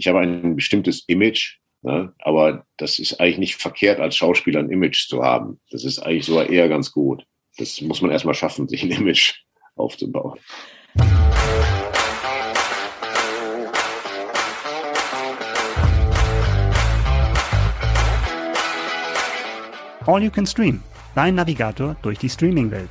ich habe ein bestimmtes Image, ne? aber das ist eigentlich nicht verkehrt, als Schauspieler ein Image zu haben. Das ist eigentlich sogar eher ganz gut. Das muss man erstmal schaffen, sich ein Image aufzubauen. All You Can Stream, dein Navigator durch die Streaming-Welt.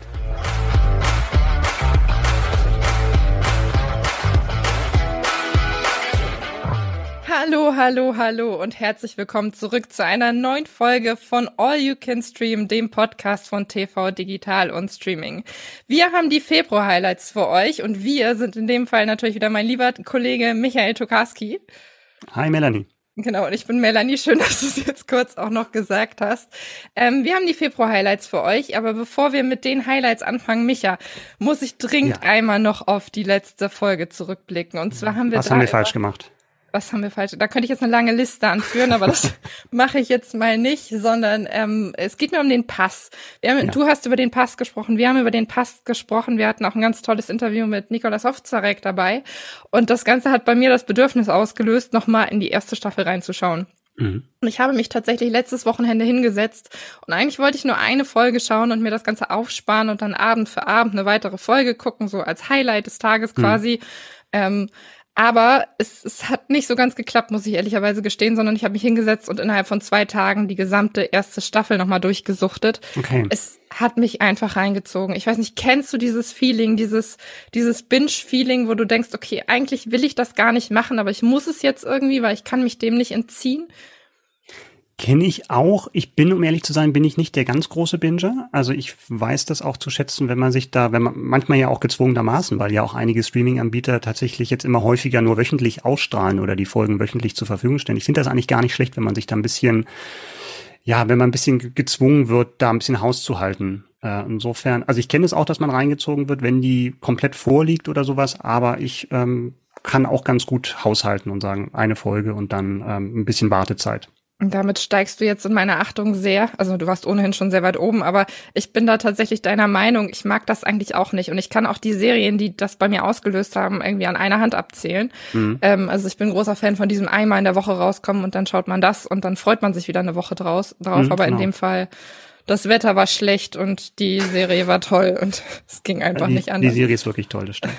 Hallo, hallo, hallo und herzlich willkommen zurück zu einer neuen Folge von All You Can Stream, dem Podcast von TV Digital und Streaming. Wir haben die Februar-Highlights für euch und wir sind in dem Fall natürlich wieder mein lieber Kollege Michael Tokarski. Hi Melanie. Genau, und ich bin Melanie. Schön, dass du es jetzt kurz auch noch gesagt hast. Ähm, wir haben die Februar-Highlights für euch, aber bevor wir mit den Highlights anfangen, Micha, muss ich dringend ja. einmal noch auf die letzte Folge zurückblicken. Und zwar haben wir. Was haben wir falsch gemacht? Was haben wir falsch? Da könnte ich jetzt eine lange Liste anführen, aber das mache ich jetzt mal nicht, sondern ähm, es geht mir um den Pass. Wir haben, ja. Du hast über den Pass gesprochen, wir haben über den Pass gesprochen. Wir hatten auch ein ganz tolles Interview mit Nikolas Ovzarek dabei. Und das Ganze hat bei mir das Bedürfnis ausgelöst, nochmal in die erste Staffel reinzuschauen. Mhm. Und ich habe mich tatsächlich letztes Wochenende hingesetzt und eigentlich wollte ich nur eine Folge schauen und mir das Ganze aufsparen und dann Abend für Abend eine weitere Folge gucken, so als Highlight des Tages mhm. quasi. Ähm, aber es, es hat nicht so ganz geklappt, muss ich ehrlicherweise gestehen, sondern ich habe mich hingesetzt und innerhalb von zwei Tagen die gesamte erste Staffel nochmal durchgesuchtet. Okay. Es hat mich einfach reingezogen. Ich weiß nicht, kennst du dieses Feeling, dieses, dieses Binge-Feeling, wo du denkst, okay, eigentlich will ich das gar nicht machen, aber ich muss es jetzt irgendwie, weil ich kann mich dem nicht entziehen? Kenne ich auch. Ich bin, um ehrlich zu sein, bin ich nicht der ganz große Binger. Also ich weiß das auch zu schätzen, wenn man sich da, wenn man manchmal ja auch gezwungenermaßen, weil ja auch einige Streaming-Anbieter tatsächlich jetzt immer häufiger nur wöchentlich ausstrahlen oder die Folgen wöchentlich zur Verfügung stellen. Ich finde das eigentlich gar nicht schlecht, wenn man sich da ein bisschen, ja, wenn man ein bisschen gezwungen wird, da ein bisschen Haus zu halten. Äh, insofern, also ich kenne es auch, dass man reingezogen wird, wenn die komplett vorliegt oder sowas, aber ich ähm, kann auch ganz gut haushalten und sagen, eine Folge und dann ähm, ein bisschen Wartezeit. Und damit steigst du jetzt in meiner Achtung sehr. Also du warst ohnehin schon sehr weit oben, aber ich bin da tatsächlich deiner Meinung. Ich mag das eigentlich auch nicht. Und ich kann auch die Serien, die das bei mir ausgelöst haben, irgendwie an einer Hand abzählen. Mhm. Ähm, also ich bin großer Fan von diesem einmal in der Woche rauskommen und dann schaut man das und dann freut man sich wieder eine Woche draus, drauf. Mhm, aber genau. in dem Fall, das Wetter war schlecht und die Serie war toll und es ging einfach die, nicht anders. Die Serie ist wirklich toll, das stimmt.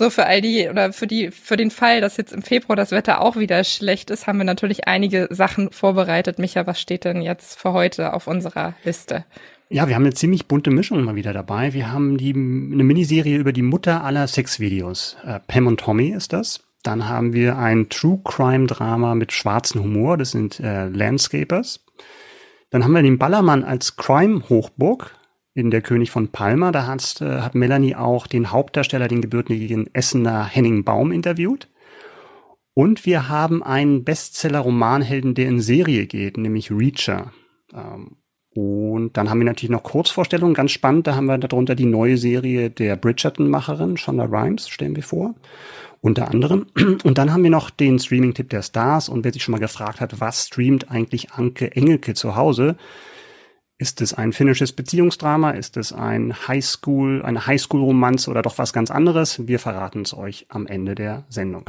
So für all die oder für die für den Fall, dass jetzt im Februar das Wetter auch wieder schlecht ist, haben wir natürlich einige Sachen vorbereitet. Micha, was steht denn jetzt für heute auf unserer Liste? Ja, wir haben eine ziemlich bunte Mischung mal wieder dabei. Wir haben die eine Miniserie über die Mutter aller Sexvideos. Äh, Pam und Tommy ist das. Dann haben wir ein True Crime Drama mit schwarzem Humor. Das sind äh, Landscapers. Dann haben wir den Ballermann als Crime Hochburg in Der König von Palma. Da hat, äh, hat Melanie auch den Hauptdarsteller, den gebürtigen Essener Henning Baum, interviewt. Und wir haben einen Bestseller-Romanhelden, der in Serie geht, nämlich Reacher. Ähm, und dann haben wir natürlich noch Kurzvorstellungen, ganz spannend. Da haben wir darunter die neue Serie der Bridgerton-Macherin, Shonda Rhimes, stellen wir vor. Unter anderem. Und dann haben wir noch den Streaming-Tipp der Stars. Und wer sich schon mal gefragt hat, was streamt eigentlich Anke Engelke zu Hause? Ist es ein finnisches Beziehungsdrama? Ist es ein Highschool, eine Highschool-Romanze oder doch was ganz anderes? Wir verraten es euch am Ende der Sendung.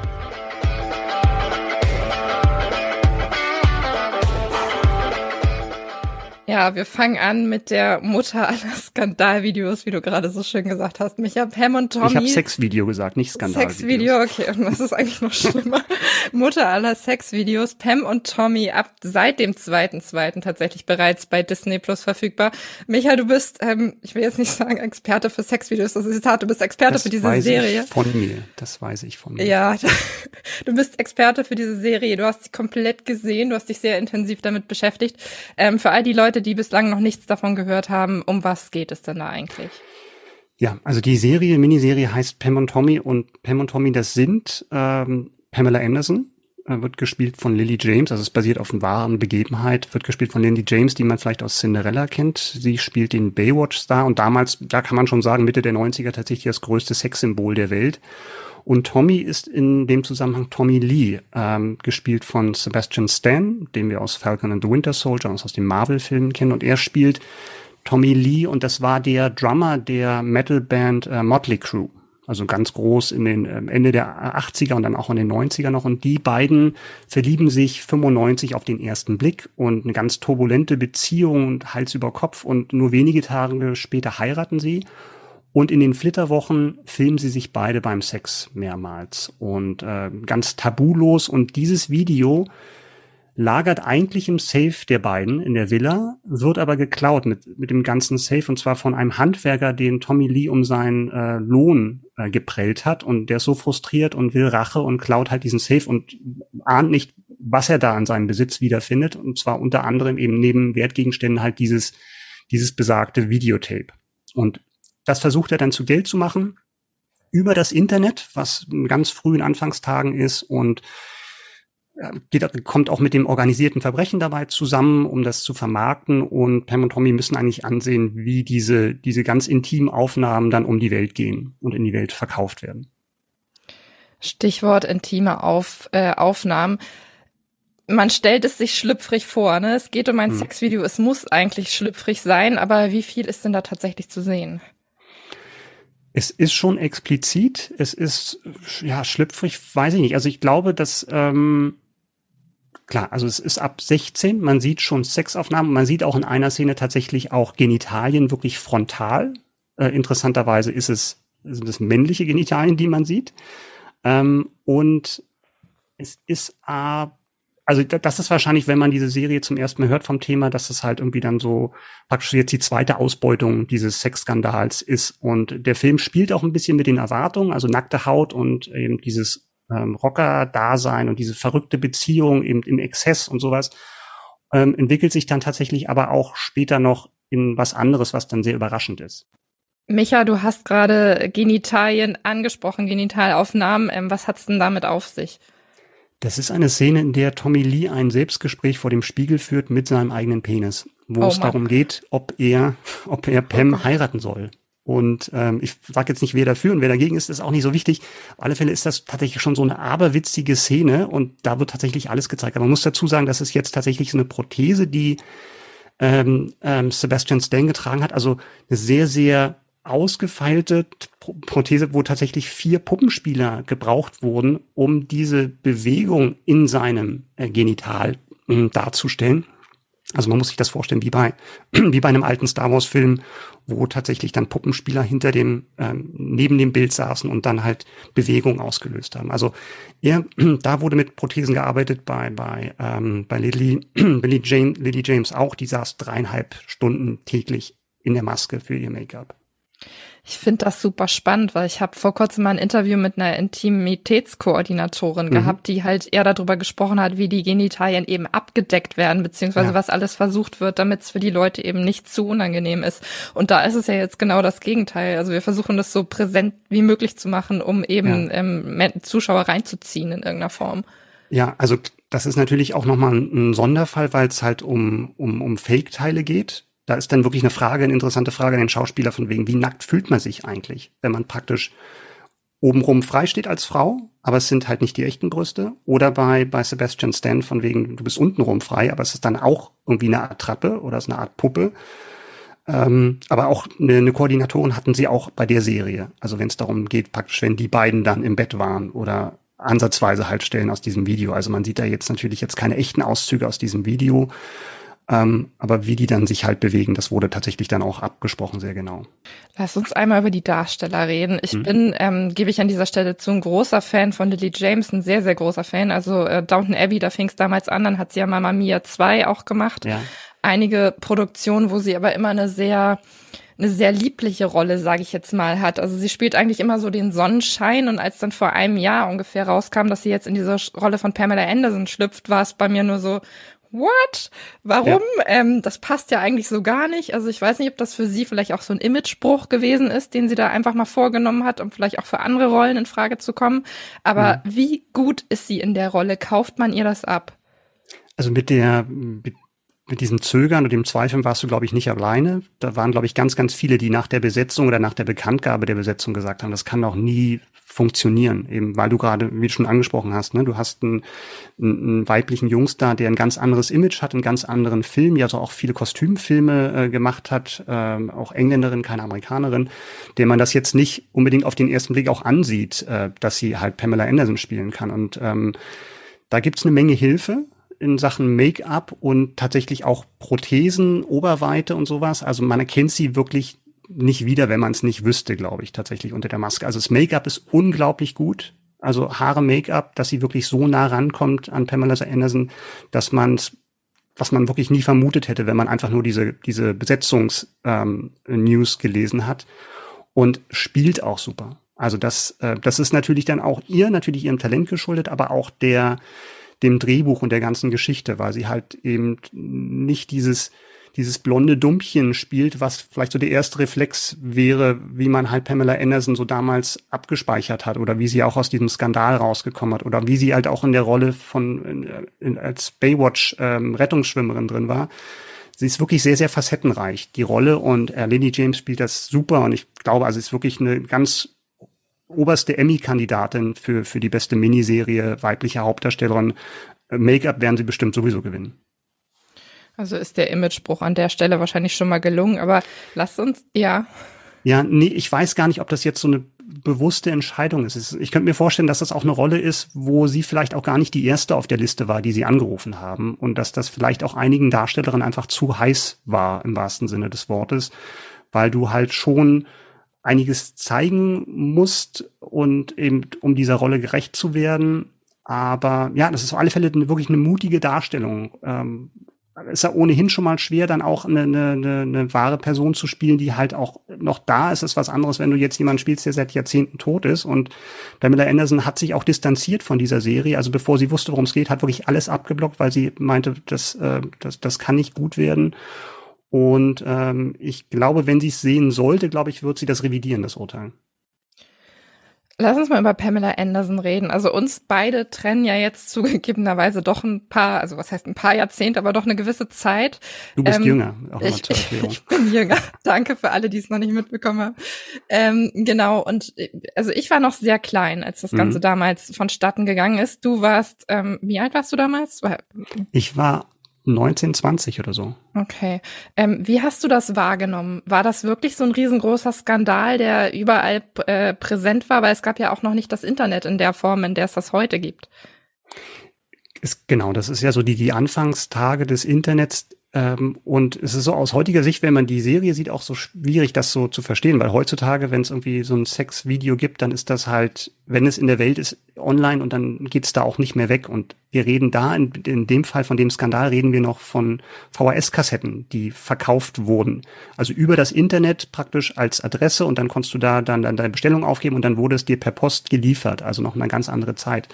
Ja, wir fangen an mit der Mutter aller Skandalvideos, wie du gerade so schön gesagt hast. Micha, Pam und Tommy. Ich habe Sexvideo gesagt, nicht Skandalvideos. Sexvideo, okay. Und was ist eigentlich noch schlimmer? Mutter aller Sexvideos. Pam und Tommy ab seit dem zweiten, zweiten tatsächlich bereits bei Disney Plus verfügbar. Micha, du bist, ähm, ich will jetzt nicht sagen Experte für Sexvideos, das ist Zitat, du bist Experte das für diese weiß Serie. Ich von mir, das weiß ich von mir. Ja, du bist Experte für diese Serie. Du hast sie komplett gesehen, du hast dich sehr intensiv damit beschäftigt. Ähm, für all die Leute, die bislang noch nichts davon gehört haben, um was geht es denn da eigentlich? Ja, also die Serie, Miniserie heißt Pam und Tommy und Pam und Tommy, das sind ähm, Pamela Anderson, äh, wird gespielt von Lily James, also es basiert auf einer wahren Begebenheit, wird gespielt von Lily James, die man vielleicht aus Cinderella kennt. Sie spielt den Baywatch-Star und damals, da kann man schon sagen, Mitte der 90er tatsächlich das größte Sexsymbol der Welt. Und Tommy ist in dem Zusammenhang Tommy Lee, ähm, gespielt von Sebastian Stan, den wir aus Falcon and the Winter Soldier, aus den Marvel-Filmen kennen. Und er spielt Tommy Lee und das war der Drummer der Metal-Band äh, Motley Crue. also ganz groß in den ähm, Ende der 80er und dann auch in den 90er noch. Und die beiden verlieben sich 95 auf den ersten Blick und eine ganz turbulente Beziehung und Hals über Kopf und nur wenige Tage später heiraten sie. Und in den Flitterwochen filmen sie sich beide beim Sex mehrmals und äh, ganz tabulos. Und dieses Video lagert eigentlich im Safe der beiden in der Villa, wird aber geklaut mit, mit dem ganzen Safe und zwar von einem Handwerker, den Tommy Lee um seinen äh, Lohn äh, geprellt hat und der ist so frustriert und will Rache und klaut halt diesen Safe und ahnt nicht, was er da an seinem Besitz wiederfindet und zwar unter anderem eben neben Wertgegenständen halt dieses, dieses besagte Videotape. Und das versucht er dann zu Geld zu machen über das Internet, was in ganz frühen Anfangstagen ist und geht, kommt auch mit dem organisierten Verbrechen dabei zusammen, um das zu vermarkten. Und Pam und Tommy müssen eigentlich ansehen, wie diese, diese ganz intimen Aufnahmen dann um die Welt gehen und in die Welt verkauft werden. Stichwort intime Auf, äh, Aufnahmen. Man stellt es sich schlüpfrig vor, ne? Es geht um ein hm. Sexvideo, es muss eigentlich schlüpfrig sein, aber wie viel ist denn da tatsächlich zu sehen? Es ist schon explizit, es ist ja schlüpfrig, weiß ich nicht. Also ich glaube, dass ähm, klar, also es ist ab 16, man sieht schon Sexaufnahmen, man sieht auch in einer Szene tatsächlich auch Genitalien wirklich frontal. Äh, interessanterweise ist es sind es männliche Genitalien, die man sieht. Ähm, und es ist äh, also das ist wahrscheinlich, wenn man diese Serie zum ersten Mal hört vom Thema, dass es halt irgendwie dann so praktisch jetzt die zweite Ausbeutung dieses Sexskandals ist. Und der Film spielt auch ein bisschen mit den Erwartungen, also nackte Haut und eben dieses ähm, Rocker-Dasein und diese verrückte Beziehung eben im Exzess und sowas, ähm, entwickelt sich dann tatsächlich aber auch später noch in was anderes, was dann sehr überraschend ist. Micha, du hast gerade Genitalien angesprochen, Genitalaufnahmen. Ähm, was hat's denn damit auf sich? Das ist eine Szene, in der Tommy Lee ein Selbstgespräch vor dem Spiegel führt mit seinem eigenen Penis, wo oh es darum geht, ob er, ob er Pam oh heiraten soll. Und ähm, ich sage jetzt nicht, wer dafür und wer dagegen ist, ist auch nicht so wichtig. Auf alle Fälle ist das tatsächlich schon so eine aberwitzige Szene und da wird tatsächlich alles gezeigt. Aber man muss dazu sagen, das ist jetzt tatsächlich so eine Prothese, die ähm, ähm, Sebastian Stan getragen hat. Also eine sehr, sehr ausgefeilte Prothese, wo tatsächlich vier Puppenspieler gebraucht wurden, um diese Bewegung in seinem äh, Genital äh, darzustellen. Also man muss sich das vorstellen wie bei wie bei einem alten Star Wars Film, wo tatsächlich dann Puppenspieler hinter dem ähm, neben dem Bild saßen und dann halt Bewegung ausgelöst haben. Also er, da wurde mit Prothesen gearbeitet bei bei ähm, bei Lily Lily James, Lily James auch. Die saß dreieinhalb Stunden täglich in der Maske für ihr Make-up. Ich finde das super spannend, weil ich habe vor kurzem mal ein Interview mit einer Intimitätskoordinatorin mhm. gehabt, die halt eher darüber gesprochen hat, wie die Genitalien eben abgedeckt werden, beziehungsweise ja. was alles versucht wird, damit es für die Leute eben nicht zu unangenehm ist. Und da ist es ja jetzt genau das Gegenteil. Also wir versuchen das so präsent wie möglich zu machen, um eben ja. ähm, Zuschauer reinzuziehen in irgendeiner Form. Ja, also das ist natürlich auch nochmal ein Sonderfall, weil es halt um, um, um Fake-Teile geht da ist dann wirklich eine Frage, eine interessante Frage an den Schauspieler von wegen, wie nackt fühlt man sich eigentlich, wenn man praktisch obenrum frei steht als Frau, aber es sind halt nicht die echten Brüste. Oder bei, bei Sebastian Stan von wegen, du bist untenrum frei, aber es ist dann auch irgendwie eine Art Trappe oder es ist eine Art Puppe. Ähm, aber auch eine, eine Koordinatorin hatten sie auch bei der Serie. Also wenn es darum geht, praktisch, wenn die beiden dann im Bett waren oder ansatzweise halt stellen aus diesem Video. Also man sieht da jetzt natürlich jetzt keine echten Auszüge aus diesem Video. Ähm, aber wie die dann sich halt bewegen, das wurde tatsächlich dann auch abgesprochen, sehr genau. Lass uns einmal über die Darsteller reden. Ich hm. bin, ähm, gebe ich an dieser Stelle zu, ein großer Fan von Lily James, ein sehr, sehr großer Fan. Also äh, Downton Abbey, da fing es damals an, dann hat sie ja Mama Mia 2 auch gemacht. Ja. Einige Produktionen, wo sie aber immer eine sehr eine sehr liebliche Rolle, sage ich jetzt mal, hat. Also sie spielt eigentlich immer so den Sonnenschein und als dann vor einem Jahr ungefähr rauskam, dass sie jetzt in diese Rolle von Pamela Anderson schlüpft, war es bei mir nur so, what? Warum? Ja. Ähm, das passt ja eigentlich so gar nicht. Also ich weiß nicht, ob das für sie vielleicht auch so ein Imagespruch gewesen ist, den sie da einfach mal vorgenommen hat, um vielleicht auch für andere Rollen in Frage zu kommen. Aber mhm. wie gut ist sie in der Rolle? Kauft man ihr das ab? Also mit der, mit mit diesem Zögern und dem Zweifeln warst du, glaube ich, nicht alleine. Da waren, glaube ich, ganz, ganz viele, die nach der Besetzung oder nach der Bekanntgabe der Besetzung gesagt haben, das kann doch nie funktionieren, eben weil du gerade, wie du schon angesprochen hast, ne, du hast einen, einen weiblichen Jungstar, der ein ganz anderes Image hat, einen ganz anderen Film, ja also auch viele Kostümfilme äh, gemacht hat, äh, auch Engländerin, keine Amerikanerin, der man das jetzt nicht unbedingt auf den ersten Blick auch ansieht, äh, dass sie halt Pamela Anderson spielen kann. Und ähm, da gibt's eine Menge Hilfe in Sachen Make-up und tatsächlich auch Prothesen, Oberweite und sowas. Also man erkennt sie wirklich nicht wieder, wenn man es nicht wüsste, glaube ich, tatsächlich unter der Maske. Also das Make-up ist unglaublich gut. Also Haare, Make-up, dass sie wirklich so nah rankommt an Pamela Anderson, dass man was man wirklich nie vermutet hätte, wenn man einfach nur diese, diese Besetzungs-News ähm, gelesen hat. Und spielt auch super. Also das, äh, das ist natürlich dann auch ihr, natürlich ihrem Talent geschuldet, aber auch der, dem Drehbuch und der ganzen Geschichte, weil sie halt eben nicht dieses, dieses blonde Dumpchen spielt, was vielleicht so der erste Reflex wäre, wie man halt Pamela Anderson so damals abgespeichert hat oder wie sie auch aus diesem Skandal rausgekommen hat oder wie sie halt auch in der Rolle von in, als Baywatch ähm, Rettungsschwimmerin drin war. Sie ist wirklich sehr, sehr facettenreich, die Rolle und äh, Lily James spielt das super und ich glaube, also es ist wirklich eine ganz oberste Emmy-Kandidatin für, für die beste Miniserie, weibliche Hauptdarstellerin. Make-up werden sie bestimmt sowieso gewinnen. Also ist der Imagespruch an der Stelle wahrscheinlich schon mal gelungen, aber lasst uns, ja. Ja, nee, ich weiß gar nicht, ob das jetzt so eine bewusste Entscheidung ist. Ich könnte mir vorstellen, dass das auch eine Rolle ist, wo sie vielleicht auch gar nicht die erste auf der Liste war, die sie angerufen haben und dass das vielleicht auch einigen Darstellerinnen einfach zu heiß war im wahrsten Sinne des Wortes, weil du halt schon einiges zeigen musst und eben um dieser Rolle gerecht zu werden. Aber ja, das ist auf alle Fälle eine, wirklich eine mutige Darstellung. Ähm, ist ja ohnehin schon mal schwer, dann auch eine, eine, eine wahre Person zu spielen, die halt auch noch da ist. Das ist was anderes, wenn du jetzt jemanden spielst, der seit Jahrzehnten tot ist. Und Pamela Anderson hat sich auch distanziert von dieser Serie. Also bevor sie wusste, worum es geht, hat wirklich alles abgeblockt, weil sie meinte, das, äh, das, das kann nicht gut werden. Und ähm, ich glaube, wenn sie es sehen sollte, glaube ich, wird sie das revidieren, das Urteil. Lass uns mal über Pamela Anderson reden. Also uns beide trennen ja jetzt zugegebenerweise doch ein paar, also was heißt ein paar Jahrzehnte, aber doch eine gewisse Zeit. Du bist ähm, jünger. Auch ich, ich bin jünger. Danke für alle, die es noch nicht mitbekommen haben. Ähm, genau. Und also ich war noch sehr klein, als das Ganze mhm. damals vonstatten gegangen ist. Du warst, ähm, wie alt warst du damals? Ich war 1920 oder so. Okay. Ähm, wie hast du das wahrgenommen? War das wirklich so ein riesengroßer Skandal, der überall äh, präsent war? Weil es gab ja auch noch nicht das Internet in der Form, in der es das heute gibt. Ist, genau, das ist ja so die, die Anfangstage des Internets. Ähm, und es ist so aus heutiger Sicht, wenn man die Serie sieht, auch so schwierig, das so zu verstehen, weil heutzutage, wenn es irgendwie so ein Sexvideo gibt, dann ist das halt, wenn es in der Welt ist, online und dann geht es da auch nicht mehr weg. Und wir reden da, in, in dem Fall von dem Skandal, reden wir noch von VHS-Kassetten, die verkauft wurden. Also über das Internet praktisch als Adresse und dann konntest du da dann, dann deine Bestellung aufgeben und dann wurde es dir per Post geliefert. Also noch eine ganz andere Zeit.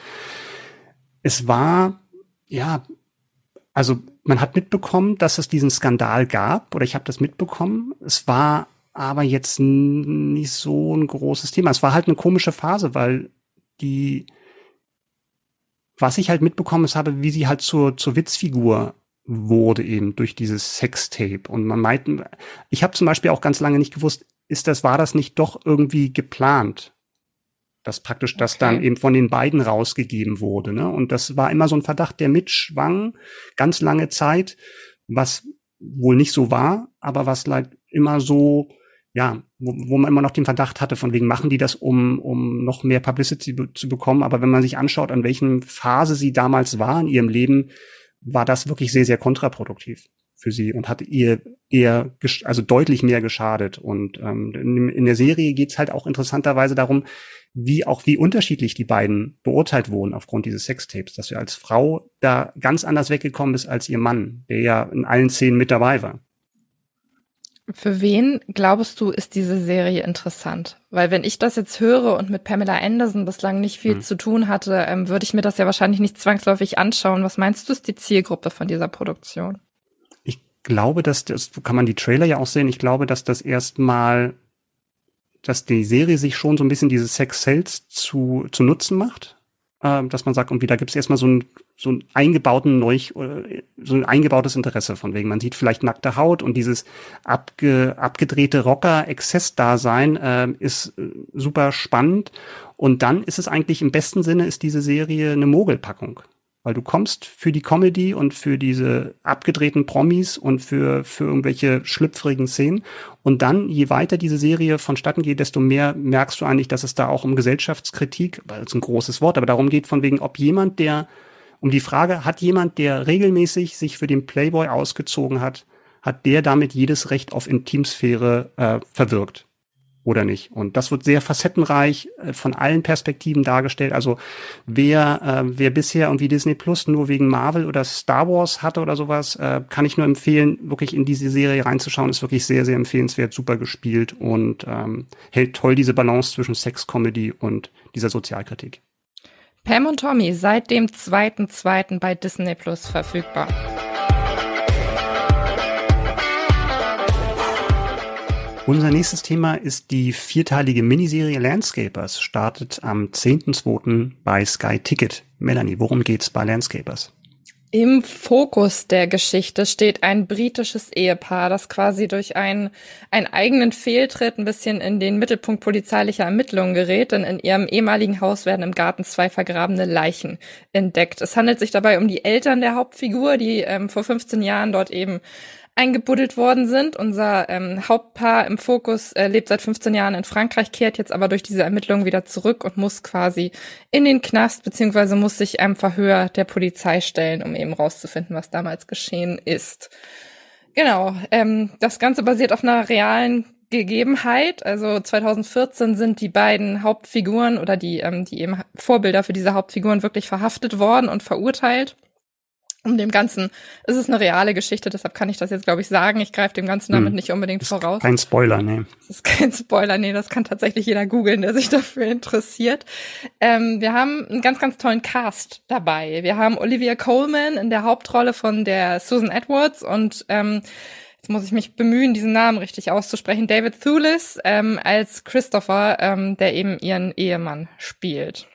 Es war, ja, also man hat mitbekommen, dass es diesen Skandal gab, oder ich habe das mitbekommen. Es war aber jetzt nicht so ein großes Thema. Es war halt eine komische Phase, weil die, was ich halt mitbekommen habe, wie sie halt zur, zur Witzfigur wurde eben durch dieses Sextape. Und man meint, ich habe zum Beispiel auch ganz lange nicht gewusst, ist das, war das nicht doch irgendwie geplant? Dass praktisch okay. das dann eben von den beiden rausgegeben wurde. Ne? Und das war immer so ein Verdacht, der mitschwang, ganz lange Zeit, was wohl nicht so war, aber was like immer so, ja, wo, wo man immer noch den Verdacht hatte, von wegen machen die das, um, um noch mehr Publicity zu bekommen. Aber wenn man sich anschaut, an welchen Phase sie damals war in ihrem Leben, war das wirklich sehr, sehr kontraproduktiv für sie und hat ihr eher, also deutlich mehr geschadet. Und ähm, in, in der Serie geht's halt auch interessanterweise darum, wie auch wie unterschiedlich die beiden beurteilt wurden aufgrund dieses Sextapes, dass sie als Frau da ganz anders weggekommen ist als ihr Mann, der ja in allen Szenen mit dabei war. Für wen glaubst du, ist diese Serie interessant? Weil wenn ich das jetzt höre und mit Pamela Anderson bislang nicht viel hm. zu tun hatte, ähm, würde ich mir das ja wahrscheinlich nicht zwangsläufig anschauen. Was meinst du, ist die Zielgruppe von dieser Produktion? Glaube, dass das kann man die Trailer ja auch sehen. Ich glaube, dass das erstmal dass die Serie sich schon so ein bisschen diese Sex Sales zu, zu Nutzen macht. Äh, dass man sagt, irgendwie, da gibt es erstmal so ein so ein eingebauten neu, so ein eingebautes Interesse von wegen. Man sieht vielleicht nackte Haut und dieses abge, abgedrehte Rocker-Exzess-Dasein äh, ist äh, super spannend. Und dann ist es eigentlich im besten Sinne ist diese Serie eine Mogelpackung weil du kommst für die Comedy und für diese abgedrehten Promis und für, für irgendwelche schlüpfrigen Szenen. Und dann, je weiter diese Serie vonstatten geht, desto mehr merkst du eigentlich, dass es da auch um Gesellschaftskritik, weil es ein großes Wort, aber darum geht von wegen, ob jemand, der, um die Frage, hat jemand, der regelmäßig sich für den Playboy ausgezogen hat, hat der damit jedes Recht auf Intimsphäre äh, verwirkt oder nicht. Und das wird sehr facettenreich äh, von allen Perspektiven dargestellt. Also wer, äh, wer bisher irgendwie Disney Plus nur wegen Marvel oder Star Wars hatte oder sowas, äh, kann ich nur empfehlen, wirklich in diese Serie reinzuschauen. Ist wirklich sehr, sehr empfehlenswert, super gespielt und ähm, hält toll diese Balance zwischen Sex, Comedy und dieser Sozialkritik. Pam und Tommy seit dem 2.2. bei Disney Plus verfügbar. Unser nächstes Thema ist die vierteilige Miniserie Landscapers, startet am 10.2. bei Sky Ticket. Melanie, worum geht's bei Landscapers? Im Fokus der Geschichte steht ein britisches Ehepaar, das quasi durch einen, einen eigenen Fehltritt ein bisschen in den Mittelpunkt polizeilicher Ermittlungen gerät, denn in ihrem ehemaligen Haus werden im Garten zwei vergrabene Leichen entdeckt. Es handelt sich dabei um die Eltern der Hauptfigur, die ähm, vor 15 Jahren dort eben eingebuddelt worden sind. Unser ähm, Hauptpaar im Fokus äh, lebt seit 15 Jahren in Frankreich, kehrt jetzt aber durch diese Ermittlungen wieder zurück und muss quasi in den Knast, beziehungsweise muss sich einem Verhör der Polizei stellen, um eben rauszufinden, was damals geschehen ist. Genau, ähm, das Ganze basiert auf einer realen Gegebenheit. Also 2014 sind die beiden Hauptfiguren oder die, ähm, die eben Vorbilder für diese Hauptfiguren wirklich verhaftet worden und verurteilt um dem Ganzen, es ist eine reale Geschichte, deshalb kann ich das jetzt, glaube ich, sagen. Ich greife dem Ganzen damit hm. nicht unbedingt ist voraus. Kein Spoiler, nee. Das ist kein Spoiler, nee, das kann tatsächlich jeder googeln, der sich dafür interessiert. Ähm, wir haben einen ganz, ganz tollen Cast dabei. Wir haben Olivia Coleman in der Hauptrolle von der Susan Edwards und ähm, jetzt muss ich mich bemühen, diesen Namen richtig auszusprechen, David Thulis ähm, als Christopher, ähm, der eben ihren Ehemann spielt.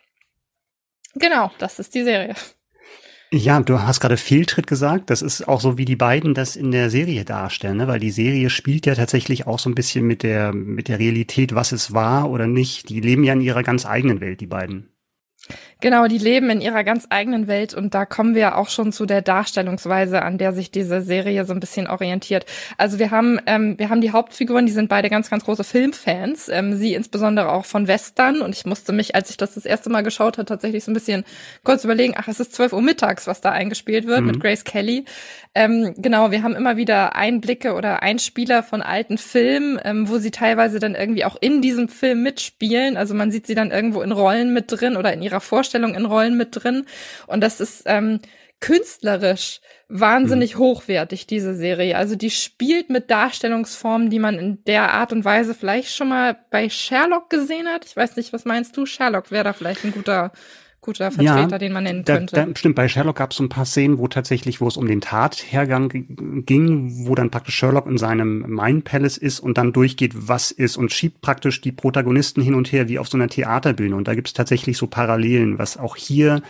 Genau, das ist die Serie. Ja, du hast gerade Fehltritt gesagt. Das ist auch so, wie die beiden das in der Serie darstellen, ne? weil die Serie spielt ja tatsächlich auch so ein bisschen mit der, mit der Realität, was es war oder nicht. Die leben ja in ihrer ganz eigenen Welt, die beiden. Genau, die leben in ihrer ganz eigenen Welt und da kommen wir auch schon zu der Darstellungsweise, an der sich diese Serie so ein bisschen orientiert. Also wir haben ähm, wir haben die Hauptfiguren, die sind beide ganz ganz große Filmfans. Ähm, sie insbesondere auch von Western und ich musste mich, als ich das das erste Mal geschaut habe, tatsächlich so ein bisschen kurz überlegen. Ach, es ist 12 Uhr mittags, was da eingespielt wird mhm. mit Grace Kelly. Ähm, genau, wir haben immer wieder Einblicke oder Einspieler von alten Filmen, ähm, wo sie teilweise dann irgendwie auch in diesem Film mitspielen. Also man sieht sie dann irgendwo in Rollen mit drin oder in ihrer Vorstellung in Rollen mit drin. Und das ist ähm, künstlerisch wahnsinnig mhm. hochwertig, diese Serie. Also die spielt mit Darstellungsformen, die man in der Art und Weise vielleicht schon mal bei Sherlock gesehen hat. Ich weiß nicht, was meinst du? Sherlock wäre da vielleicht ein guter guter Vertreter, ja, den man nennen könnte. Da, stimmt, bei Sherlock gab es so ein paar Szenen, wo tatsächlich, wo es um den Tathergang ging, wo dann praktisch Sherlock in seinem Mind Palace ist und dann durchgeht, was ist und schiebt praktisch die Protagonisten hin und her wie auf so einer Theaterbühne. Und da gibt es tatsächlich so Parallelen, was auch hier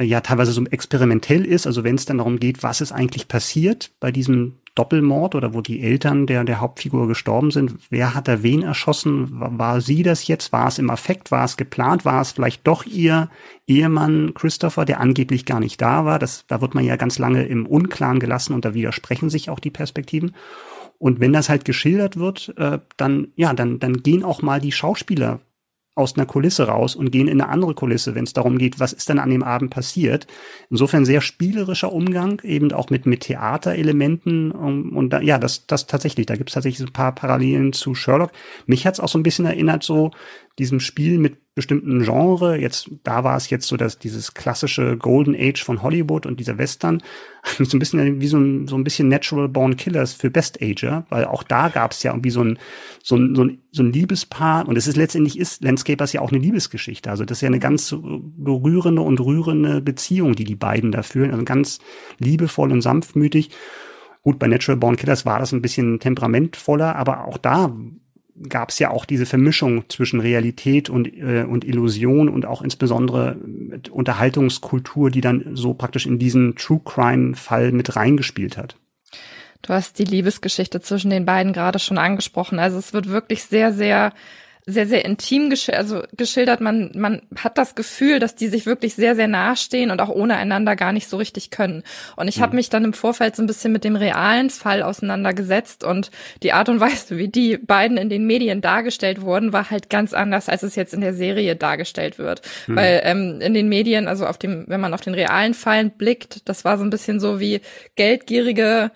ja teilweise so experimentell ist. Also wenn es dann darum geht, was ist eigentlich passiert bei diesem Doppelmord oder wo die Eltern der, der Hauptfigur gestorben sind. Wer hat da wen erschossen? War, war sie das jetzt? War es im Affekt? War es geplant? War es vielleicht doch ihr Ehemann Christopher, der angeblich gar nicht da war? Das, da wird man ja ganz lange im Unklaren gelassen und da widersprechen sich auch die Perspektiven. Und wenn das halt geschildert wird, äh, dann, ja, dann, dann gehen auch mal die Schauspieler aus einer Kulisse raus und gehen in eine andere Kulisse, wenn es darum geht, was ist denn an dem Abend passiert. Insofern sehr spielerischer Umgang, eben auch mit, mit Theaterelementen und, und da, ja, das, das tatsächlich, da gibt es tatsächlich ein paar Parallelen zu Sherlock. Mich hat's auch so ein bisschen erinnert, so diesem Spiel mit bestimmten Genre. Jetzt, da war es jetzt so, dass dieses klassische Golden Age von Hollywood und dieser Western so ein bisschen wie so ein, so ein bisschen Natural Born Killers für Best Ager, weil auch da gab es ja irgendwie so ein, so ein, so ein, so ein Liebespaar und es ist letztendlich ist Landscapers ja auch eine Liebesgeschichte. Also das ist ja eine ganz berührende und rührende Beziehung, die die beiden da führen. Also ganz liebevoll und sanftmütig. Gut, bei Natural Born Killers war das ein bisschen temperamentvoller, aber auch da gab es ja auch diese Vermischung zwischen Realität und, äh, und Illusion und auch insbesondere Unterhaltungskultur, die dann so praktisch in diesen True Crime-Fall mit reingespielt hat. Du hast die Liebesgeschichte zwischen den beiden gerade schon angesprochen. Also es wird wirklich sehr, sehr sehr, sehr intim gesch also geschildert. Man, man hat das Gefühl, dass die sich wirklich sehr, sehr nahestehen und auch ohne einander gar nicht so richtig können. Und ich mhm. habe mich dann im Vorfeld so ein bisschen mit dem realen Fall auseinandergesetzt und die Art und Weise, wie die beiden in den Medien dargestellt wurden, war halt ganz anders, als es jetzt in der Serie dargestellt wird. Mhm. Weil ähm, in den Medien, also auf dem, wenn man auf den realen Fall blickt, das war so ein bisschen so wie geldgierige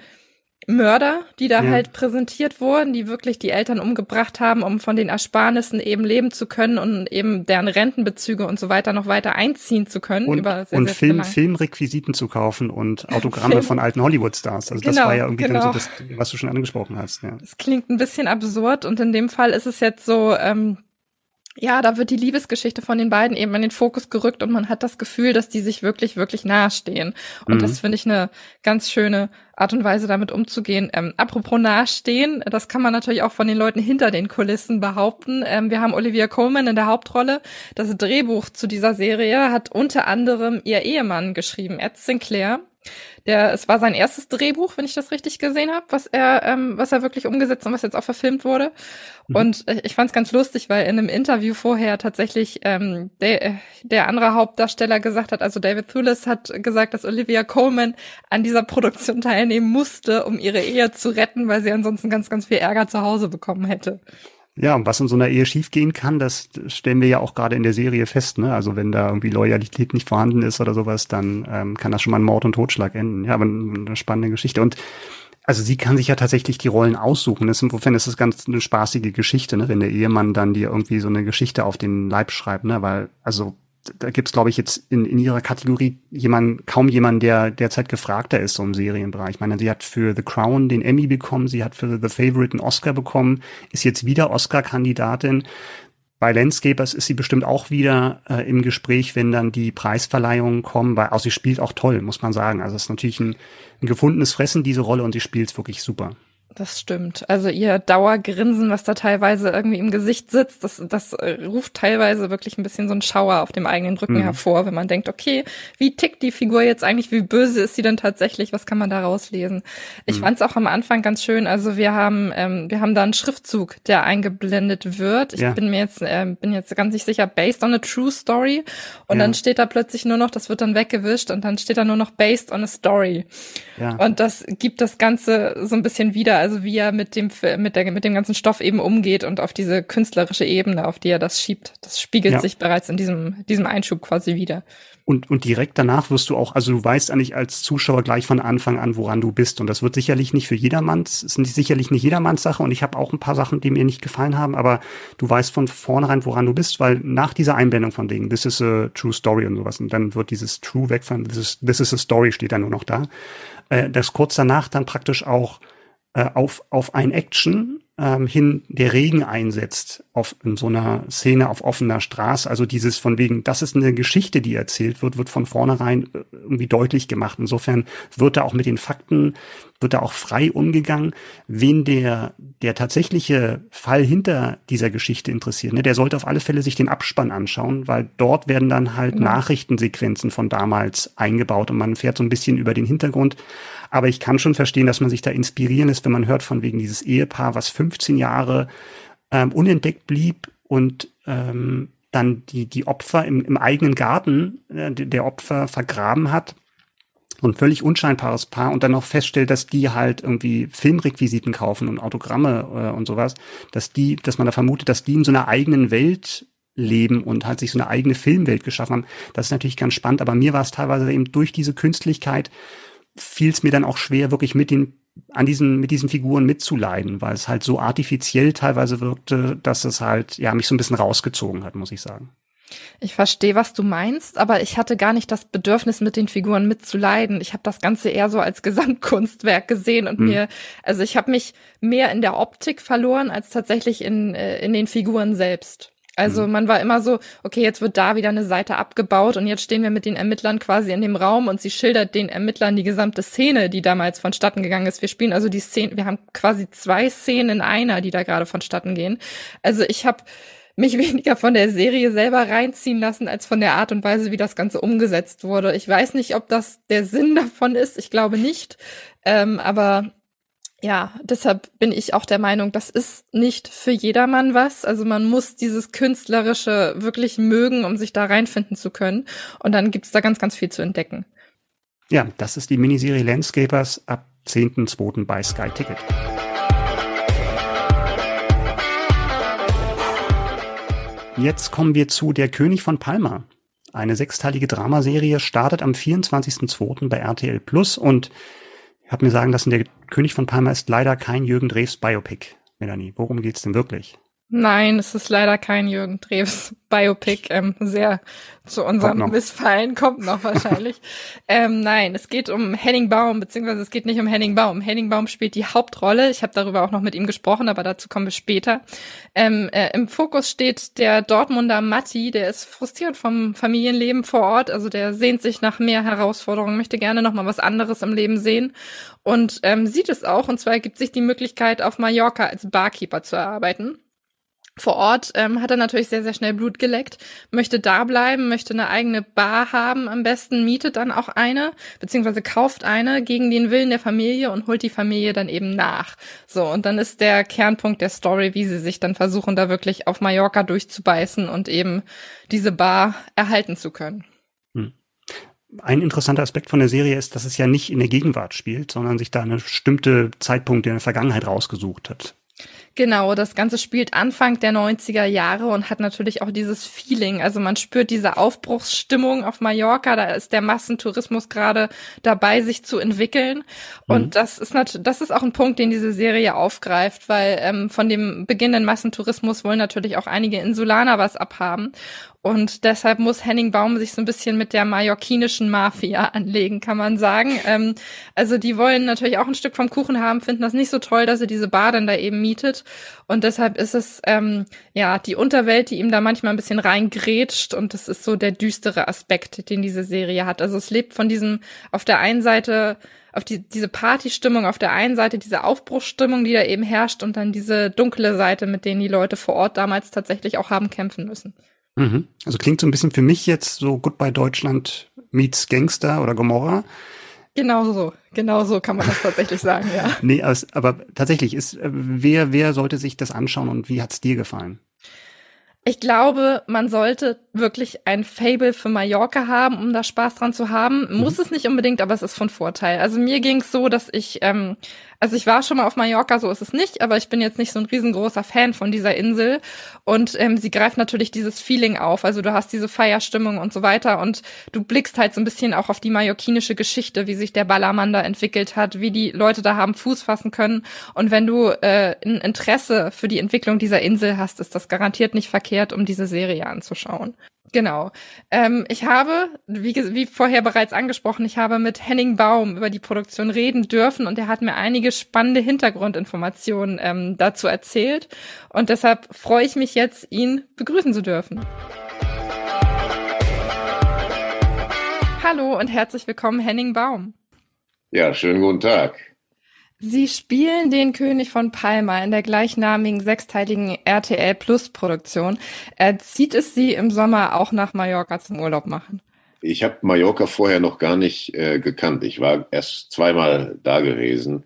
Mörder, die da ja. halt präsentiert wurden, die wirklich die Eltern umgebracht haben, um von den Ersparnissen eben leben zu können und eben deren Rentenbezüge und so weiter noch weiter einziehen zu können. Und, über sehr, und sehr Film, Filmrequisiten zu kaufen und Autogramme von alten Hollywood-Stars. Also genau, das war ja irgendwie genau. dann so das, was du schon angesprochen hast. Ja. Das klingt ein bisschen absurd und in dem Fall ist es jetzt so, ähm, ja, da wird die Liebesgeschichte von den beiden eben in den Fokus gerückt und man hat das Gefühl, dass die sich wirklich, wirklich nahestehen. Und mhm. das finde ich eine ganz schöne Art und Weise, damit umzugehen. Ähm, apropos nahestehen, das kann man natürlich auch von den Leuten hinter den Kulissen behaupten. Ähm, wir haben Olivia Coleman in der Hauptrolle. Das Drehbuch zu dieser Serie hat unter anderem ihr Ehemann geschrieben, Ed Sinclair. Der, es war sein erstes Drehbuch, wenn ich das richtig gesehen habe, was er, ähm, was er wirklich umgesetzt und was jetzt auch verfilmt wurde. Mhm. Und äh, ich fand es ganz lustig, weil in einem Interview vorher tatsächlich ähm, der, der andere Hauptdarsteller gesagt hat, also David Thewlis hat gesagt, dass Olivia Coleman an dieser Produktion teilnehmen musste, um ihre Ehe zu retten, weil sie ansonsten ganz, ganz viel Ärger zu Hause bekommen hätte. Ja, und was in so einer Ehe schiefgehen kann, das stellen wir ja auch gerade in der Serie fest. Ne? Also wenn da irgendwie Loyalität nicht vorhanden ist oder sowas, dann ähm, kann das schon mal ein Mord und Totschlag enden. Ja, aber eine spannende Geschichte. Und also sie kann sich ja tatsächlich die Rollen aussuchen. insofern ist das ganz eine spaßige Geschichte, ne? wenn der Ehemann dann dir irgendwie so eine Geschichte auf den Leib schreibt, ne? Weil, also da gibt's glaube ich, jetzt in, in ihrer Kategorie jemand, kaum jemanden, der derzeit gefragter ist so im Serienbereich. Ich meine, sie hat für The Crown den Emmy bekommen, sie hat für The Favorite einen Oscar bekommen, ist jetzt wieder Oscar-Kandidatin. Bei Landscapers ist sie bestimmt auch wieder äh, im Gespräch, wenn dann die Preisverleihungen kommen, weil also sie spielt auch toll, muss man sagen. Also es ist natürlich ein, ein gefundenes Fressen, diese Rolle, und sie spielt wirklich super. Das stimmt. Also ihr Dauergrinsen, was da teilweise irgendwie im Gesicht sitzt, das, das äh, ruft teilweise wirklich ein bisschen so einen Schauer auf dem eigenen Rücken mhm. hervor, wenn man denkt, okay, wie tickt die Figur jetzt eigentlich, wie böse ist sie denn tatsächlich, was kann man da rauslesen? Ich mhm. fand es auch am Anfang ganz schön, also wir haben, ähm, wir haben da einen Schriftzug, der eingeblendet wird. Ich ja. bin mir jetzt, äh, bin jetzt ganz nicht sicher, based on a true story. Und ja. dann steht da plötzlich nur noch, das wird dann weggewischt und dann steht da nur noch based on a story. Ja. Und das gibt das Ganze so ein bisschen wieder also wie er mit dem, mit, der, mit dem ganzen Stoff eben umgeht und auf diese künstlerische Ebene, auf die er das schiebt. Das spiegelt ja. sich bereits in diesem, diesem Einschub quasi wieder. Und, und direkt danach wirst du auch, also du weißt eigentlich als Zuschauer gleich von Anfang an, woran du bist. Und das wird sicherlich nicht für jedermanns, ist sicherlich nicht jedermanns Sache. Und ich habe auch ein paar Sachen, die mir nicht gefallen haben, aber du weißt von vornherein, woran du bist, weil nach dieser Einblendung von Dingen, this is a true story und sowas, und dann wird dieses true wegfallen, this is, this is a story steht dann nur noch da. Äh, das kurz danach dann praktisch auch äh, auf, auf ein Action ähm, hin der Regen einsetzt auf in so einer Szene auf offener Straße. Also dieses von wegen, das ist eine Geschichte, die erzählt wird, wird von vornherein äh, irgendwie deutlich gemacht. Insofern wird da auch mit den Fakten, wird da auch frei umgegangen. Wen der, der tatsächliche Fall hinter dieser Geschichte interessiert, ne, der sollte auf alle Fälle sich den Abspann anschauen, weil dort werden dann halt ja. Nachrichtensequenzen von damals eingebaut und man fährt so ein bisschen über den Hintergrund. Aber ich kann schon verstehen, dass man sich da inspirieren lässt, wenn man hört von wegen dieses Ehepaar, was 15 Jahre ähm, unentdeckt blieb und ähm, dann die, die Opfer im, im eigenen Garten äh, der Opfer vergraben hat. So ein völlig unscheinbares Paar und dann noch feststellt, dass die halt irgendwie Filmrequisiten kaufen und Autogramme äh, und sowas, dass die, dass man da vermutet, dass die in so einer eigenen Welt leben und halt sich so eine eigene Filmwelt geschaffen haben. Das ist natürlich ganz spannend, aber mir war es teilweise eben durch diese Künstlichkeit fiel es mir dann auch schwer, wirklich mit den an diesen, mit diesen Figuren mitzuleiden, weil es halt so artifiziell teilweise wirkte, dass es halt, ja, mich so ein bisschen rausgezogen hat, muss ich sagen. Ich verstehe, was du meinst, aber ich hatte gar nicht das Bedürfnis, mit den Figuren mitzuleiden. Ich habe das Ganze eher so als Gesamtkunstwerk gesehen und hm. mir, also ich habe mich mehr in der Optik verloren als tatsächlich in, äh, in den Figuren selbst. Also mhm. man war immer so, okay, jetzt wird da wieder eine Seite abgebaut und jetzt stehen wir mit den Ermittlern quasi in dem Raum und sie schildert den Ermittlern die gesamte Szene, die damals vonstatten gegangen ist. Wir spielen also die Szene, wir haben quasi zwei Szenen in einer, die da gerade vonstatten gehen. Also ich habe mich weniger von der Serie selber reinziehen lassen, als von der Art und Weise, wie das Ganze umgesetzt wurde. Ich weiß nicht, ob das der Sinn davon ist. Ich glaube nicht. Ähm, aber ja, deshalb bin ich auch der Meinung, das ist nicht für jedermann was. Also man muss dieses Künstlerische wirklich mögen, um sich da reinfinden zu können. Und dann gibt's da ganz, ganz viel zu entdecken. Ja, das ist die Miniserie Landscapers ab 10.2. bei Sky Ticket. Jetzt kommen wir zu Der König von Palma. Eine sechsteilige Dramaserie startet am 24.02. bei RTL Plus und ich habe mir sagen lassen, Der König von Palma ist leider kein Jürgen Drews Biopic. Melanie, worum geht's denn wirklich? Nein, es ist leider kein Jürgen Drews Biopic. Ähm, sehr zu unserem Missfallen kommt noch wahrscheinlich. ähm, nein, es geht um Henning Baum, beziehungsweise es geht nicht um Henning Baum. Henning Baum spielt die Hauptrolle. Ich habe darüber auch noch mit ihm gesprochen, aber dazu kommen wir später. Ähm, äh, Im Fokus steht der Dortmunder Matti, der ist frustriert vom Familienleben vor Ort. Also der sehnt sich nach mehr Herausforderungen, möchte gerne noch mal was anderes im Leben sehen und ähm, sieht es auch. Und zwar gibt sich die Möglichkeit, auf Mallorca als Barkeeper zu arbeiten vor Ort ähm, hat er natürlich sehr, sehr schnell Blut geleckt, möchte da bleiben, möchte eine eigene Bar haben am besten, mietet dann auch eine, beziehungsweise kauft eine gegen den Willen der Familie und holt die Familie dann eben nach. So, und dann ist der Kernpunkt der Story, wie sie sich dann versuchen, da wirklich auf Mallorca durchzubeißen und eben diese Bar erhalten zu können. Hm. Ein interessanter Aspekt von der Serie ist, dass es ja nicht in der Gegenwart spielt, sondern sich da eine bestimmte Zeitpunkt in der Vergangenheit rausgesucht hat. Genau, das Ganze spielt Anfang der 90er Jahre und hat natürlich auch dieses Feeling. Also man spürt diese Aufbruchsstimmung auf Mallorca, da ist der Massentourismus gerade dabei, sich zu entwickeln. Und mhm. das ist natürlich, das ist auch ein Punkt, den diese Serie aufgreift, weil ähm, von dem beginnenden Massentourismus wollen natürlich auch einige Insulaner was abhaben. Und deshalb muss Henning Baum sich so ein bisschen mit der mallorquinischen Mafia anlegen, kann man sagen. Ähm, also die wollen natürlich auch ein Stück vom Kuchen haben, finden das nicht so toll, dass er diese Bar dann da eben mietet. Und deshalb ist es ähm, ja die Unterwelt, die ihm da manchmal ein bisschen reingrätscht. Und das ist so der düstere Aspekt, den diese Serie hat. Also es lebt von diesem auf der einen Seite auf die, diese Partystimmung auf der einen Seite, diese Aufbruchsstimmung, die da eben herrscht, und dann diese dunkle Seite, mit denen die Leute vor Ort damals tatsächlich auch haben kämpfen müssen. Mhm. Also klingt so ein bisschen für mich jetzt so Goodbye Deutschland meets Gangster oder Gomorra. Genau so, genau so kann man das tatsächlich sagen, ja. Nee, aber, aber tatsächlich ist, äh, wer, wer sollte sich das anschauen und wie hat's dir gefallen? Ich glaube, man sollte wirklich ein Fable für Mallorca haben, um da Spaß dran zu haben. Muss mhm. es nicht unbedingt, aber es ist von Vorteil. Also mir ging es so, dass ich ähm, also ich war schon mal auf Mallorca, so ist es nicht, aber ich bin jetzt nicht so ein riesengroßer Fan von dieser Insel. Und ähm, sie greift natürlich dieses Feeling auf. Also du hast diese Feierstimmung und so weiter und du blickst halt so ein bisschen auch auf die mallorquinische Geschichte, wie sich der Ballermann da entwickelt hat, wie die Leute da haben Fuß fassen können. Und wenn du äh, ein Interesse für die Entwicklung dieser Insel hast, ist das garantiert nicht verkehrt, um diese Serie anzuschauen. Genau. Ähm, ich habe, wie, wie vorher bereits angesprochen, ich habe mit Henning Baum über die Produktion reden dürfen und er hat mir einige spannende Hintergrundinformationen ähm, dazu erzählt. Und deshalb freue ich mich jetzt, ihn begrüßen zu dürfen. Hallo und herzlich willkommen, Henning Baum. Ja, schönen guten Tag. Sie spielen den König von Palma in der gleichnamigen sechsteiligen RTL Plus Produktion. Zieht es Sie im Sommer auch nach Mallorca zum Urlaub machen? Ich habe Mallorca vorher noch gar nicht äh, gekannt. Ich war erst zweimal da gewesen.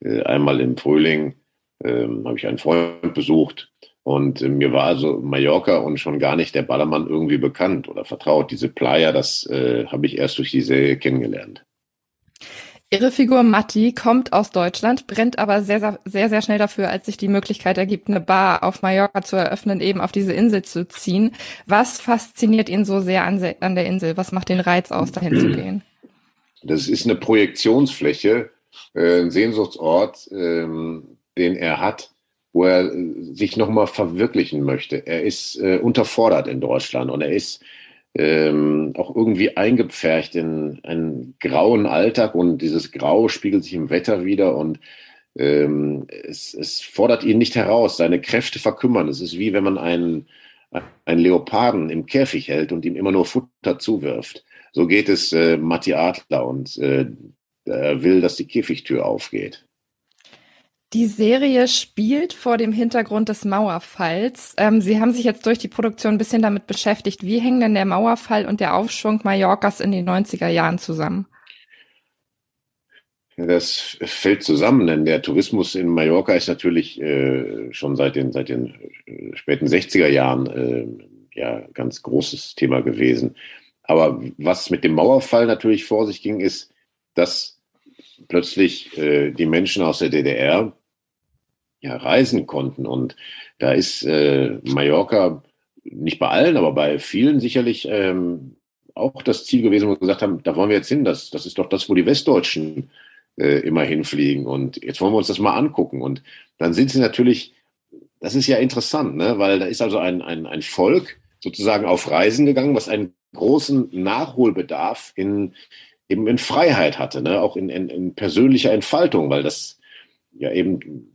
Äh, einmal im Frühling äh, habe ich einen Freund besucht und äh, mir war also Mallorca und schon gar nicht der Ballermann irgendwie bekannt oder vertraut. Diese Playa, das äh, habe ich erst durch die Serie kennengelernt. Ihre Figur Matti kommt aus Deutschland, brennt aber sehr, sehr, sehr, schnell dafür, als sich die Möglichkeit ergibt, eine Bar auf Mallorca zu eröffnen, eben auf diese Insel zu ziehen. Was fasziniert ihn so sehr an, an der Insel? Was macht den Reiz aus, dahin zu gehen? Das ist eine Projektionsfläche, äh, ein Sehnsuchtsort, ähm, den er hat, wo er sich nochmal verwirklichen möchte. Er ist äh, unterfordert in Deutschland und er ist ähm, auch irgendwie eingepfercht in einen grauen Alltag und dieses Grau spiegelt sich im Wetter wieder und ähm, es, es fordert ihn nicht heraus. Seine Kräfte verkümmern. Es ist wie wenn man einen, einen Leoparden im Käfig hält und ihm immer nur Futter zuwirft. So geht es äh, Matti Adler und äh, er will, dass die Käfigtür aufgeht. Die Serie spielt vor dem Hintergrund des Mauerfalls. Ähm, Sie haben sich jetzt durch die Produktion ein bisschen damit beschäftigt. Wie hängen denn der Mauerfall und der Aufschwung Mallorcas in den 90er Jahren zusammen? Das fällt zusammen, denn der Tourismus in Mallorca ist natürlich äh, schon seit den, seit den äh, späten 60er Jahren äh, ja ganz großes Thema gewesen. Aber was mit dem Mauerfall natürlich vor sich ging, ist, dass plötzlich äh, die Menschen aus der DDR ja, reisen konnten. Und da ist äh, Mallorca nicht bei allen, aber bei vielen sicherlich ähm, auch das Ziel gewesen, wo wir gesagt haben, da wollen wir jetzt hin. Das, das ist doch das, wo die Westdeutschen äh, immer hinfliegen. Und jetzt wollen wir uns das mal angucken. Und dann sind sie natürlich, das ist ja interessant, ne? weil da ist also ein, ein, ein Volk sozusagen auf Reisen gegangen, was einen großen Nachholbedarf in, eben in Freiheit hatte, ne? auch in, in, in persönlicher Entfaltung, weil das ja eben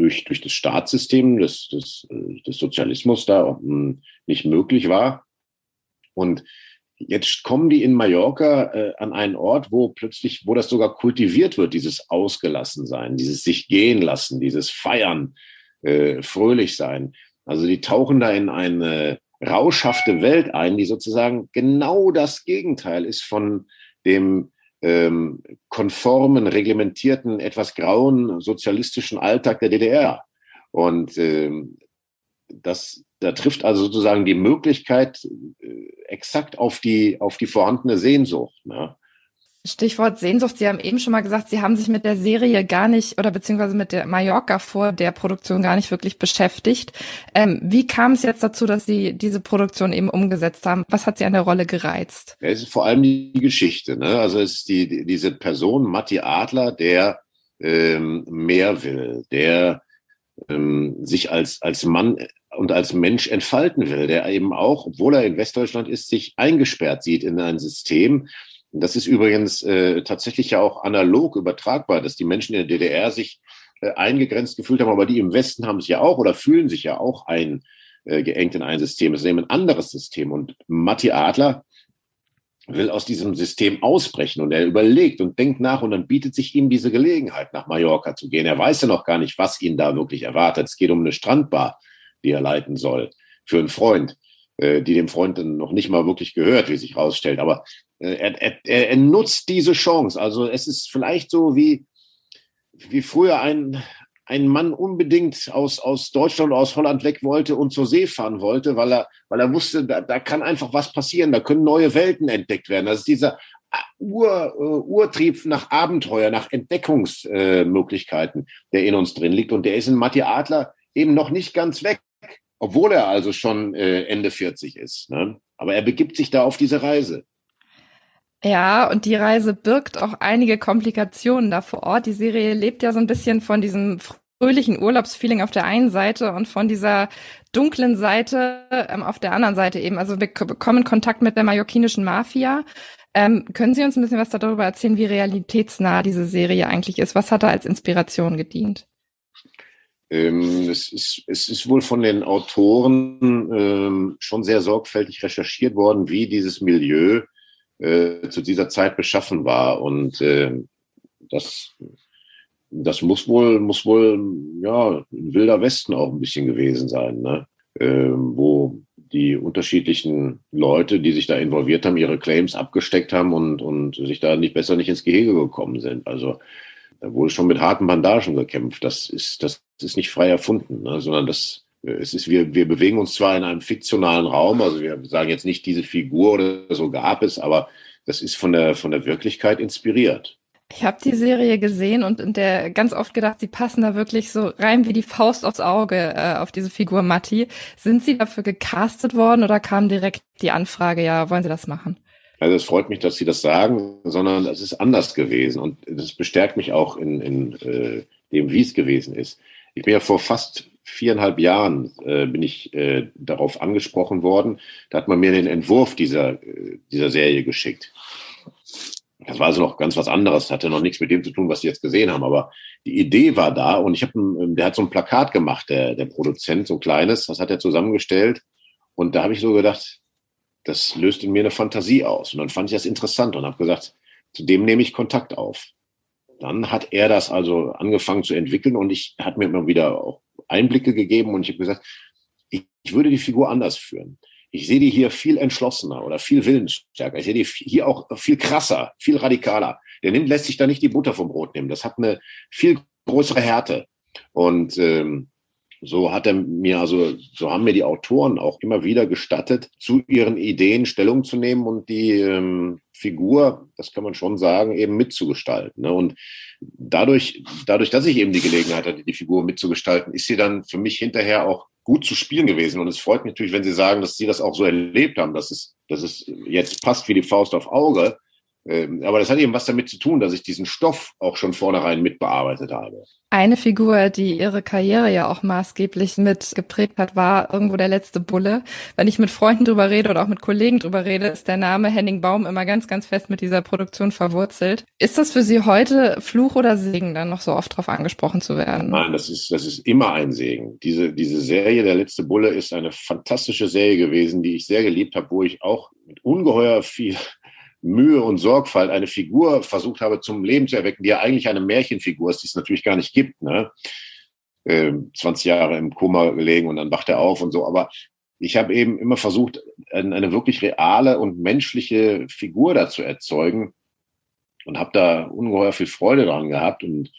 durch, durch das Staatssystem des, des, des Sozialismus da hm, nicht möglich war. Und jetzt kommen die in Mallorca äh, an einen Ort, wo plötzlich, wo das sogar kultiviert wird, dieses Ausgelassensein, dieses sich gehen lassen, dieses Feiern, äh, fröhlich sein. Also die tauchen da in eine rauschhafte Welt ein, die sozusagen genau das Gegenteil ist von dem ähm, konformen, reglementierten, etwas grauen sozialistischen Alltag der DDR. Und ähm, das, da trifft also sozusagen die Möglichkeit äh, exakt auf die, auf die vorhandene Sehnsucht. Ne? Stichwort Sehnsucht. Sie haben eben schon mal gesagt, Sie haben sich mit der Serie gar nicht oder beziehungsweise mit der Mallorca vor der Produktion gar nicht wirklich beschäftigt. Ähm, wie kam es jetzt dazu, dass Sie diese Produktion eben umgesetzt haben? Was hat Sie an der Rolle gereizt? Es ist vor allem die Geschichte. Ne? Also es ist die, diese Person, Matti Adler, der ähm, mehr will, der ähm, sich als, als Mann und als Mensch entfalten will, der eben auch, obwohl er in Westdeutschland ist, sich eingesperrt sieht in ein System, das ist übrigens äh, tatsächlich ja auch analog übertragbar, dass die Menschen in der DDR sich äh, eingegrenzt gefühlt haben, aber die im Westen haben sich ja auch oder fühlen sich ja auch eingeengt äh, in ein System. Es ist eben ein anderes System. Und Matti Adler will aus diesem System ausbrechen und er überlegt und denkt nach und dann bietet sich ihm diese Gelegenheit, nach Mallorca zu gehen. Er weiß ja noch gar nicht, was ihn da wirklich erwartet. Es geht um eine Strandbar, die er leiten soll, für einen Freund äh, die dem Freund dann noch nicht mal wirklich gehört, wie sich herausstellt. Aber äh, er, er, er nutzt diese Chance. Also es ist vielleicht so wie, wie früher ein, ein Mann unbedingt aus, aus Deutschland aus Holland weg wollte und zur See fahren wollte, weil er, weil er wusste, da, da kann einfach was passieren, da können neue Welten entdeckt werden. Das ist dieser Ur, uh, Urtrieb nach Abenteuer, nach Entdeckungsmöglichkeiten, äh, der in uns drin liegt. Und der ist in Matti Adler eben noch nicht ganz weg, obwohl er also schon äh, Ende 40 ist. Ne? Aber er begibt sich da auf diese Reise. Ja, und die Reise birgt auch einige Komplikationen da vor Ort. Die Serie lebt ja so ein bisschen von diesem fröhlichen Urlaubsfeeling auf der einen Seite und von dieser dunklen Seite ähm, auf der anderen Seite eben. Also wir bekommen Kontakt mit der mallorquinischen Mafia. Ähm, können Sie uns ein bisschen was darüber erzählen, wie realitätsnah diese Serie eigentlich ist? Was hat da als Inspiration gedient? Ähm, es, ist, es ist wohl von den Autoren ähm, schon sehr sorgfältig recherchiert worden, wie dieses Milieu äh, zu dieser Zeit beschaffen war. Und äh, das, das muss wohl, muss wohl, ja, ein wilder Westen auch ein bisschen gewesen sein, ne? äh, wo die unterschiedlichen Leute, die sich da involviert haben, ihre Claims abgesteckt haben und, und sich da nicht besser nicht ins Gehege gekommen sind. Also da wurde schon mit harten Bandagen gekämpft. Das ist, das ist nicht frei erfunden, ne? sondern das, es ist, wir, wir bewegen uns zwar in einem fiktionalen Raum, also wir sagen jetzt nicht, diese Figur oder so gab es, aber das ist von der, von der Wirklichkeit inspiriert. Ich habe die Serie gesehen und in der ganz oft gedacht, sie passen da wirklich so rein wie die Faust aufs Auge äh, auf diese Figur Matti. Sind Sie dafür gecastet worden oder kam direkt die Anfrage, ja, wollen Sie das machen? Also es freut mich, dass Sie das sagen, sondern es ist anders gewesen und das bestärkt mich auch in, in äh, dem, wie es gewesen ist. Ich bin ja vor fast viereinhalb Jahren äh, bin ich äh, darauf angesprochen worden. Da hat man mir den Entwurf dieser, äh, dieser Serie geschickt. Das war also noch ganz was anderes, hatte noch nichts mit dem zu tun, was Sie jetzt gesehen haben. Aber die Idee war da und ich habe, der hat so ein Plakat gemacht, der, der Produzent, so ein kleines, das hat er zusammengestellt. Und da habe ich so gedacht, das löst in mir eine Fantasie aus. Und dann fand ich das interessant und habe gesagt, zu dem nehme ich Kontakt auf. Dann hat er das also angefangen zu entwickeln und ich hat mir immer wieder auch Einblicke gegeben und ich habe gesagt, ich, ich würde die Figur anders führen. Ich sehe die hier viel entschlossener oder viel willensstärker. Ich sehe die hier auch viel krasser, viel radikaler. Der nimmt, lässt sich da nicht die Butter vom Brot nehmen. Das hat eine viel größere Härte. Und ähm, so hat er mir also, so haben mir die Autoren auch immer wieder gestattet, zu ihren Ideen Stellung zu nehmen und die ähm, Figur, das kann man schon sagen, eben mitzugestalten. Ne? Und dadurch, dadurch, dass ich eben die Gelegenheit hatte, die Figur mitzugestalten, ist sie dann für mich hinterher auch gut zu spielen gewesen. Und es freut mich natürlich, wenn Sie sagen, dass Sie das auch so erlebt haben, dass es, dass es jetzt passt wie die Faust auf Auge. Ähm, aber das hat eben was damit zu tun, dass ich diesen Stoff auch schon vornherein mitbearbeitet habe. Eine Figur, die ihre Karriere ja auch maßgeblich mit geprägt hat, war irgendwo der letzte Bulle. Wenn ich mit Freunden drüber rede oder auch mit Kollegen drüber rede, ist der Name Henning Baum immer ganz, ganz fest mit dieser Produktion verwurzelt. Ist das für Sie heute Fluch oder Segen, dann noch so oft drauf angesprochen zu werden? Nein, das ist, das ist immer ein Segen. Diese, diese Serie, der letzte Bulle, ist eine fantastische Serie gewesen, die ich sehr geliebt habe, wo ich auch mit ungeheuer viel Mühe und Sorgfalt eine Figur versucht habe zum Leben zu erwecken, die ja eigentlich eine Märchenfigur ist, die es natürlich gar nicht gibt. Ne? Äh, 20 Jahre im Koma gelegen und dann wacht er auf und so. Aber ich habe eben immer versucht, eine wirklich reale und menschliche Figur da zu erzeugen und habe da ungeheuer viel Freude dran gehabt. Und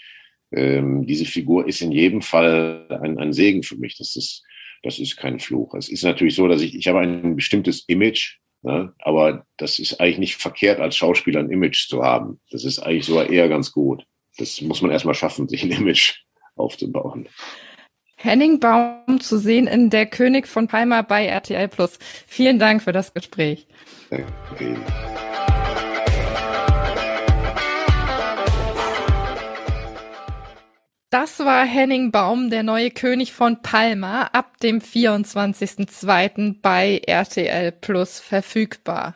ähm, diese Figur ist in jedem Fall ein, ein Segen für mich. Das ist, das ist kein Fluch. Es ist natürlich so, dass ich, ich habe ein bestimmtes Image, Ne? Aber das ist eigentlich nicht verkehrt, als Schauspieler ein Image zu haben. Das ist eigentlich sogar eher ganz gut. Das muss man erstmal schaffen, sich ein Image aufzubauen. Henning Baum zu sehen in Der König von Palma bei RTL Plus. Vielen Dank für das Gespräch. Danke Das war Henning Baum, der neue König von Palma, ab dem 24.02. bei RTL Plus verfügbar.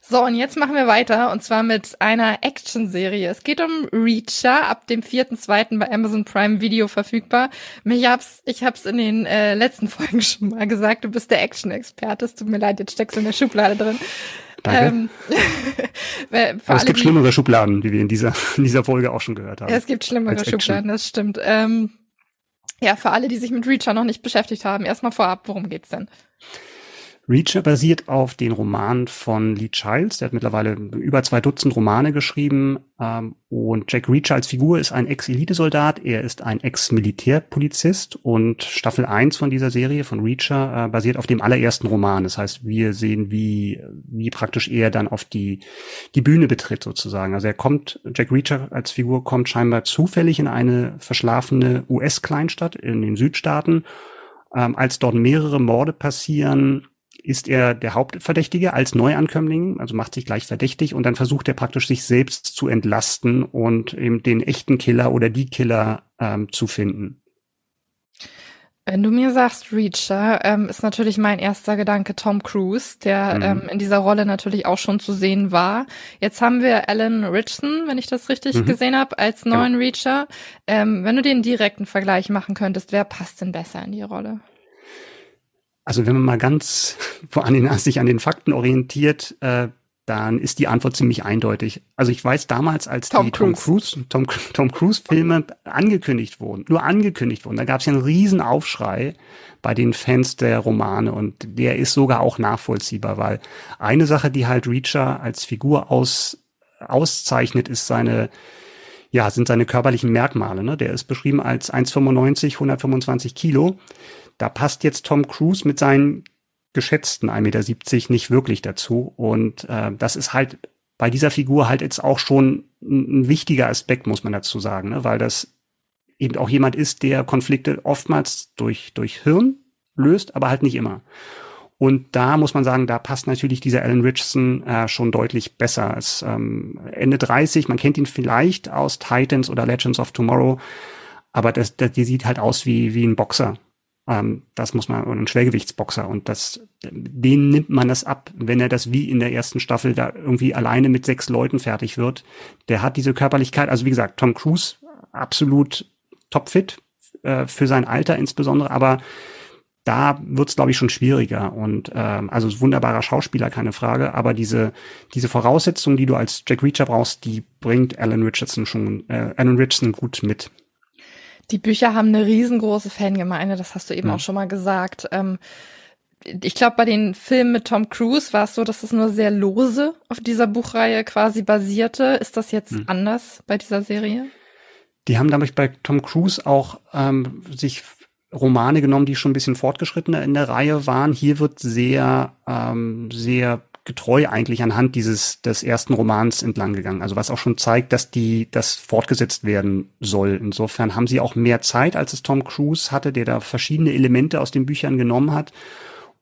So, und jetzt machen wir weiter und zwar mit einer Action-Serie. Es geht um Reacher, ab dem 4.2. bei Amazon Prime Video verfügbar. Ich hab's, ich hab's in den äh, letzten Folgen schon mal gesagt, du bist der Action-Experte. Es tut mir leid, jetzt steckst du in der Schublade drin. Danke. Ähm, Aber es gibt schlimmere Schubladen, wie wir in dieser, in dieser Folge auch schon gehört haben. Ja, es gibt schlimmere Schubladen, das stimmt. Ähm, ja, für alle, die sich mit Reacher noch nicht beschäftigt haben, erstmal vorab, worum geht's denn? Reacher basiert auf den Roman von Lee Childs. Der hat mittlerweile über zwei Dutzend Romane geschrieben. Ähm, und Jack Reacher als Figur ist ein Ex-Elitesoldat. Er ist ein Ex-Militärpolizist. Und Staffel 1 von dieser Serie von Reacher äh, basiert auf dem allerersten Roman. Das heißt, wir sehen, wie, wie praktisch er dann auf die, die Bühne betritt sozusagen. Also er kommt, Jack Reacher als Figur kommt scheinbar zufällig in eine verschlafene US-Kleinstadt in den Südstaaten. Ähm, als dort mehrere Morde passieren, ist er der Hauptverdächtige als Neuankömmling, also macht sich gleich verdächtig und dann versucht er praktisch sich selbst zu entlasten und eben den echten Killer oder die Killer ähm, zu finden. Wenn du mir sagst, Reacher, ähm, ist natürlich mein erster Gedanke Tom Cruise, der mhm. ähm, in dieser Rolle natürlich auch schon zu sehen war. Jetzt haben wir Alan Richson, wenn ich das richtig mhm. gesehen habe, als neuen ja. Reacher. Ähm, wenn du den direkten Vergleich machen könntest, wer passt denn besser in die Rolle? Also wenn man mal ganz vor an den, sich an den Fakten orientiert, äh, dann ist die Antwort ziemlich eindeutig. Also ich weiß damals, als Tom die Cruise. Tom Cruise, Tom, Tom Cruise Filme angekündigt wurden, nur angekündigt wurden, da gab es ja einen riesen Aufschrei bei den Fans der Romane und der ist sogar auch nachvollziehbar, weil eine Sache, die halt Reacher als Figur aus, auszeichnet, ist seine ja, sind seine körperlichen Merkmale. Ne? Der ist beschrieben als 1,95, 125 Kilo. Da passt jetzt Tom Cruise mit seinen geschätzten 1,70 Meter nicht wirklich dazu. Und äh, das ist halt bei dieser Figur halt jetzt auch schon ein, wichtiger Aspekt, muss man dazu sagen, ne? weil das eben auch jemand ist, der Konflikte oftmals durch, durch Hirn löst, aber halt nicht immer. Und da muss man sagen, da passt natürlich dieser Alan Richardson äh, schon deutlich besser. Es, ähm, Ende 30, man kennt ihn vielleicht aus Titans oder Legends of Tomorrow, aber das, das, die sieht halt aus wie, wie ein Boxer. Ähm, das muss man, ein Schwergewichtsboxer. Und das, den nimmt man das ab, wenn er das wie in der ersten Staffel da irgendwie alleine mit sechs Leuten fertig wird. Der hat diese Körperlichkeit. Also wie gesagt, Tom Cruise absolut topfit, äh, für sein Alter insbesondere, aber da wird's glaube ich schon schwieriger und ähm, also wunderbarer Schauspieler keine Frage, aber diese diese Voraussetzungen, die du als Jack Reacher brauchst, die bringt Alan Richardson schon äh, Alan Richardson gut mit. Die Bücher haben eine riesengroße Fangemeinde, das hast du eben ja. auch schon mal gesagt. Ähm, ich glaube, bei den Filmen mit Tom Cruise war es so, dass es nur sehr lose auf dieser Buchreihe quasi basierte. Ist das jetzt hm. anders bei dieser Serie? Die haben damit bei Tom Cruise auch ähm, sich Romane genommen, die schon ein bisschen fortgeschrittener in der Reihe waren. Hier wird sehr, ähm, sehr getreu eigentlich anhand dieses des ersten Romans entlang gegangen. Also was auch schon zeigt, dass die das fortgesetzt werden soll. Insofern haben sie auch mehr Zeit, als es Tom Cruise hatte, der da verschiedene Elemente aus den Büchern genommen hat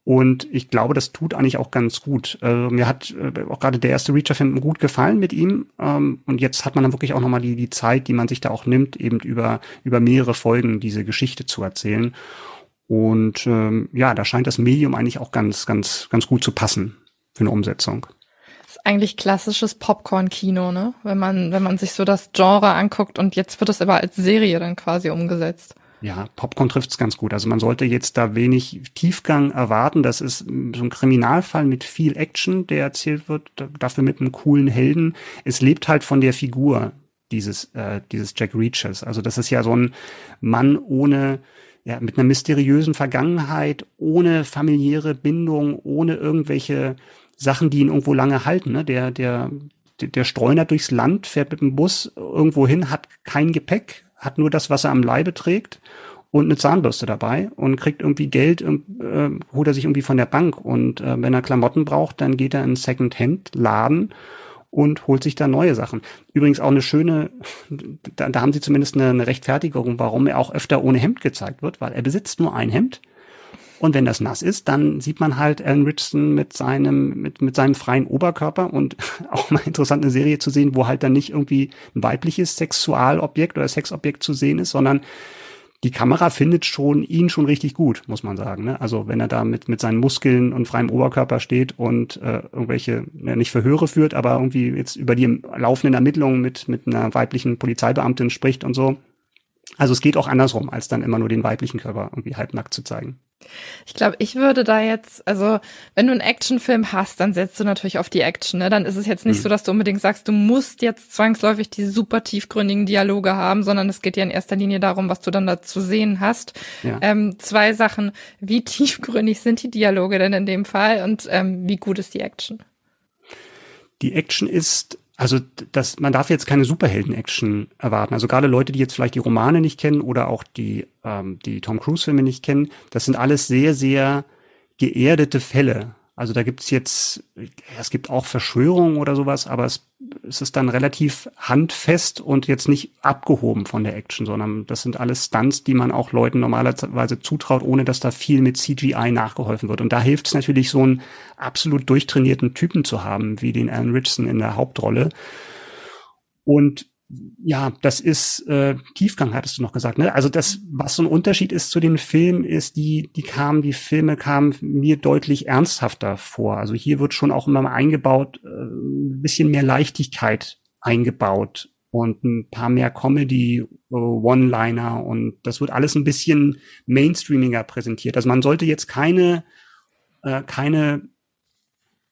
und ich glaube, das tut eigentlich auch ganz gut. Also mir hat äh, auch gerade der erste Reacher-Film gut gefallen mit ihm. Ähm, und jetzt hat man dann wirklich auch nochmal die, die Zeit, die man sich da auch nimmt, eben über, über mehrere Folgen diese Geschichte zu erzählen. Und ähm, ja, da scheint das Medium eigentlich auch ganz, ganz, ganz gut zu passen für eine Umsetzung. Das ist eigentlich klassisches Popcorn-Kino, ne? Wenn man, wenn man sich so das Genre anguckt und jetzt wird es aber als Serie dann quasi umgesetzt. Ja, Popcorn trifft's ganz gut. Also man sollte jetzt da wenig Tiefgang erwarten. Das ist so ein Kriminalfall mit viel Action, der erzählt wird, dafür mit einem coolen Helden. Es lebt halt von der Figur dieses, äh, dieses Jack Reachers. Also das ist ja so ein Mann ohne, ja, mit einer mysteriösen Vergangenheit, ohne familiäre Bindung, ohne irgendwelche Sachen, die ihn irgendwo lange halten. Ne? Der, der, der streunert durchs Land, fährt mit dem Bus irgendwo hin, hat kein Gepäck, hat nur das, was er am Leibe trägt und eine Zahnbürste dabei und kriegt irgendwie Geld, äh, holt er sich irgendwie von der Bank und äh, wenn er Klamotten braucht, dann geht er in einen Second-Hand-Laden und holt sich da neue Sachen. Übrigens auch eine schöne, da, da haben sie zumindest eine, eine Rechtfertigung, warum er auch öfter ohne Hemd gezeigt wird, weil er besitzt nur ein Hemd und wenn das nass ist, dann sieht man halt Alan Richardson mit seinem, mit, mit seinem freien Oberkörper und auch mal interessant eine Serie zu sehen, wo halt dann nicht irgendwie ein weibliches Sexualobjekt oder Sexobjekt zu sehen ist, sondern die Kamera findet schon ihn schon richtig gut, muss man sagen. Ne? Also wenn er da mit, mit seinen Muskeln und freiem Oberkörper steht und äh, irgendwelche, ja, nicht Verhöre führt, aber irgendwie jetzt über die laufenden Ermittlungen mit, mit einer weiblichen Polizeibeamtin spricht und so. Also es geht auch andersrum, als dann immer nur den weiblichen Körper irgendwie halbnackt zu zeigen. Ich glaube, ich würde da jetzt, also wenn du einen Actionfilm hast, dann setzt du natürlich auf die Action. Ne? Dann ist es jetzt nicht mhm. so, dass du unbedingt sagst, du musst jetzt zwangsläufig die super tiefgründigen Dialoge haben, sondern es geht ja in erster Linie darum, was du dann da zu sehen hast. Ja. Ähm, zwei Sachen, wie tiefgründig sind die Dialoge denn in dem Fall und ähm, wie gut ist die Action? Die Action ist also das, man darf jetzt keine Superhelden-Action erwarten. Also gerade Leute, die jetzt vielleicht die Romane nicht kennen oder auch die, ähm, die Tom Cruise-Filme nicht kennen, das sind alles sehr, sehr geerdete Fälle. Also da gibt's jetzt, es gibt auch Verschwörungen oder sowas, aber es, es ist dann relativ handfest und jetzt nicht abgehoben von der Action, sondern das sind alles Stunts, die man auch Leuten normalerweise zutraut, ohne dass da viel mit CGI nachgeholfen wird. Und da hilft es natürlich, so einen absolut durchtrainierten Typen zu haben, wie den Alan Richardson in der Hauptrolle. Und ja, das ist äh, Tiefgang, hattest du noch gesagt. Ne? Also das, was so ein Unterschied ist zu den Filmen, ist, die, die kamen, die Filme kamen mir deutlich ernsthafter vor. Also hier wird schon auch immer mal eingebaut, äh, ein bisschen mehr Leichtigkeit eingebaut und ein paar mehr Comedy, äh, One-Liner und das wird alles ein bisschen mainstreamiger präsentiert. Also man sollte jetzt keine, äh, keine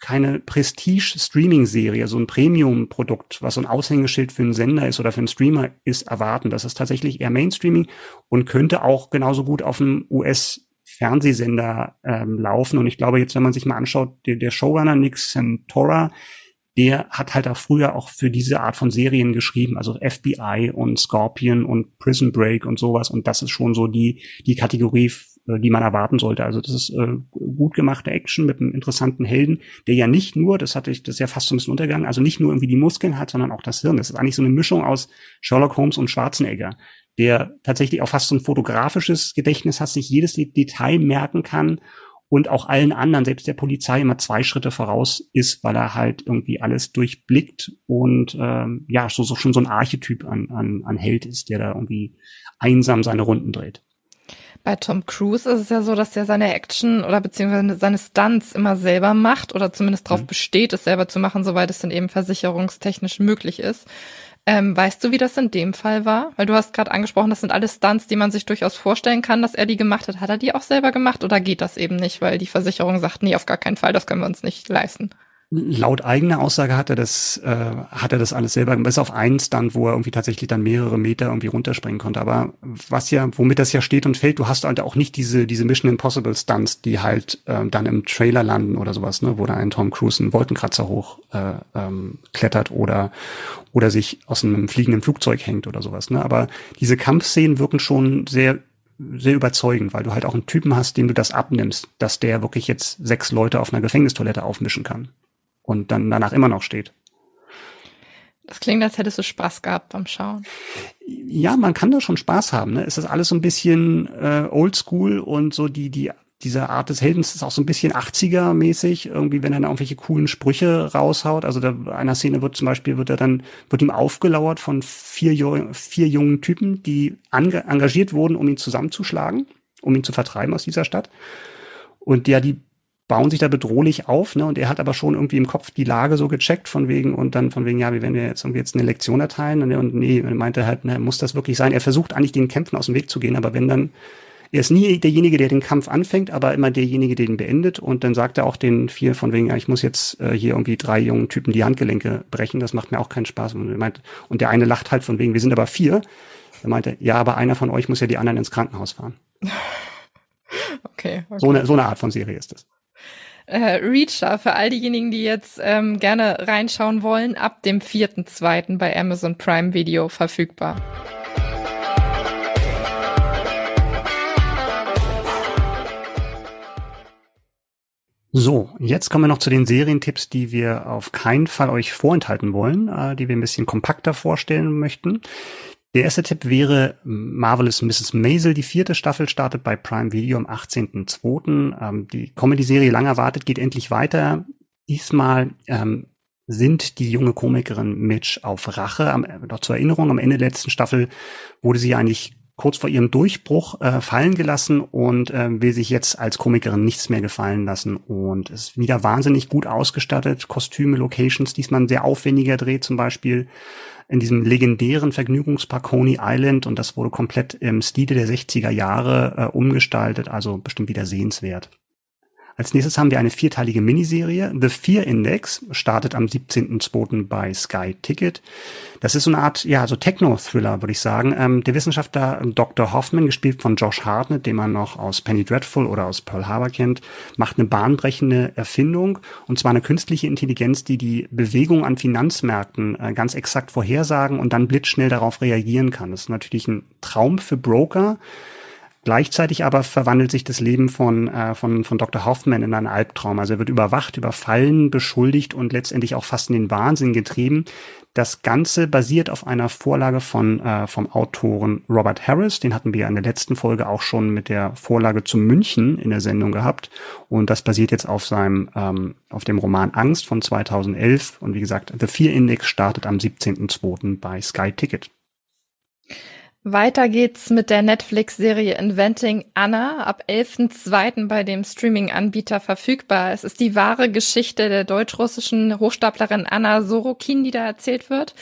keine Prestige-Streaming-Serie, so ein Premium-Produkt, was so ein Aushängeschild für einen Sender ist oder für einen Streamer ist, erwarten. Das ist tatsächlich eher Mainstreaming und könnte auch genauso gut auf einem US-Fernsehsender ähm, laufen. Und ich glaube jetzt, wenn man sich mal anschaut, der, der Showrunner Nick Santora, der hat halt auch früher auch für diese Art von Serien geschrieben, also FBI und Scorpion und Prison Break und sowas. Und das ist schon so die, die Kategorie, die man erwarten sollte. Also das ist äh, gut gemachte Action mit einem interessanten Helden, der ja nicht nur, das hatte ich, das ist ja fast so ein bisschen untergegangen, also nicht nur irgendwie die Muskeln hat, sondern auch das Hirn. Das ist eigentlich so eine Mischung aus Sherlock Holmes und Schwarzenegger, der tatsächlich auch fast so ein fotografisches Gedächtnis hat, sich jedes Detail merken kann und auch allen anderen, selbst der Polizei, immer zwei Schritte voraus ist, weil er halt irgendwie alles durchblickt und ähm, ja, so, so schon so ein Archetyp an, an, an Held ist, der da irgendwie einsam seine Runden dreht. Bei Tom Cruise ist es ja so, dass er seine Action oder beziehungsweise seine Stunts immer selber macht oder zumindest darauf mhm. besteht, es selber zu machen, soweit es dann eben versicherungstechnisch möglich ist. Ähm, weißt du, wie das in dem Fall war? Weil du hast gerade angesprochen, das sind alles Stunts, die man sich durchaus vorstellen kann, dass er die gemacht hat. Hat er die auch selber gemacht oder geht das eben nicht, weil die Versicherung sagt, nee, auf gar keinen Fall, das können wir uns nicht leisten? Laut eigener Aussage hat er das, äh, hat er das alles selber, bis auf einen Stunt, wo er irgendwie tatsächlich dann mehrere Meter irgendwie runterspringen konnte. Aber was ja, womit das ja steht und fällt, du hast halt auch nicht diese, diese Mission Impossible Stunts, die halt äh, dann im Trailer landen oder sowas, ne, wo da ein Tom Cruise einen Wolkenkratzer hoch äh, ähm, klettert oder, oder sich aus einem fliegenden Flugzeug hängt oder sowas. Ne? Aber diese Kampfszenen wirken schon sehr sehr überzeugend, weil du halt auch einen Typen hast, dem du das abnimmst, dass der wirklich jetzt sechs Leute auf einer Gefängnistoilette aufmischen kann und dann danach immer noch steht. Das klingt, als hättest du Spaß gehabt beim Schauen. Ja, man kann da schon Spaß haben. Ne? Es ist alles so ein bisschen äh, oldschool und so die, die, diese Art des Heldens ist auch so ein bisschen 80er-mäßig, irgendwie, wenn er dann irgendwelche coolen Sprüche raushaut. Also da einer Szene wird zum Beispiel, wird er dann, wird ihm aufgelauert von vier, vier jungen Typen, die engagiert wurden, um ihn zusammenzuschlagen, um ihn zu vertreiben aus dieser Stadt. Und ja, die bauen sich da bedrohlich auf, ne? Und er hat aber schon irgendwie im Kopf die Lage so gecheckt von wegen und dann von wegen, ja, wie wenn wir jetzt irgendwie jetzt eine Lektion erteilen und, und nee, er meinte halt, ne, muss das wirklich sein? Er versucht eigentlich den Kämpfen aus dem Weg zu gehen, aber wenn dann er ist nie derjenige, der den Kampf anfängt, aber immer derjenige, der ihn beendet. Und dann sagt er auch den vier von wegen, ja, ich muss jetzt äh, hier irgendwie drei jungen Typen die Handgelenke brechen. Das macht mir auch keinen Spaß. Und, er meint, und der eine lacht halt von wegen, wir sind aber vier. Er meinte, ja, aber einer von euch muss ja die anderen ins Krankenhaus fahren. Okay, okay. So, eine, so eine Art von Serie ist es äh, Reacher für all diejenigen, die jetzt ähm, gerne reinschauen wollen, ab dem 4.2. bei Amazon Prime Video verfügbar. So, jetzt kommen wir noch zu den Serientipps, die wir auf keinen Fall euch vorenthalten wollen, äh, die wir ein bisschen kompakter vorstellen möchten. Der erste Tipp wäre Marvelous Mrs. Maisel. Die vierte Staffel startet bei Prime Video am 18.02. Ähm, die Comedy-Serie lang erwartet geht endlich weiter. Diesmal ähm, sind die junge Komikerin Mitch auf Rache. Am, äh, noch zur Erinnerung, am Ende der letzten Staffel wurde sie eigentlich kurz vor ihrem Durchbruch äh, fallen gelassen und äh, will sich jetzt als Komikerin nichts mehr gefallen lassen und ist wieder wahnsinnig gut ausgestattet. Kostüme, Locations, diesmal ein sehr aufwendiger Dreh zum Beispiel in diesem legendären Vergnügungspark Coney Island und das wurde komplett im Stile der 60er Jahre äh, umgestaltet, also bestimmt wieder sehenswert. Als nächstes haben wir eine vierteilige Miniserie. The Fear Index startet am 17.02. bei Sky Ticket. Das ist so eine Art, ja, so Techno-Thriller, würde ich sagen. Ähm, der Wissenschaftler Dr. Hoffman, gespielt von Josh Hartnett, den man noch aus Penny Dreadful oder aus Pearl Harbor kennt, macht eine bahnbrechende Erfindung, und zwar eine künstliche Intelligenz, die die Bewegung an Finanzmärkten äh, ganz exakt vorhersagen und dann blitzschnell darauf reagieren kann. Das ist natürlich ein Traum für Broker, Gleichzeitig aber verwandelt sich das Leben von, äh, von, von Dr. Hoffman in einen Albtraum. Also er wird überwacht, überfallen, beschuldigt und letztendlich auch fast in den Wahnsinn getrieben. Das Ganze basiert auf einer Vorlage von, äh, vom Autoren Robert Harris. Den hatten wir in der letzten Folge auch schon mit der Vorlage zu München in der Sendung gehabt. Und das basiert jetzt auf seinem, ähm, auf dem Roman Angst von 2011. Und wie gesagt, The Fear Index startet am 17.02. bei Sky Ticket. Weiter geht's mit der Netflix-Serie Inventing Anna ab 11.02. bei dem Streaming-Anbieter verfügbar. Es ist die wahre Geschichte der deutsch-russischen Hochstaplerin Anna Sorokin, die da erzählt wird.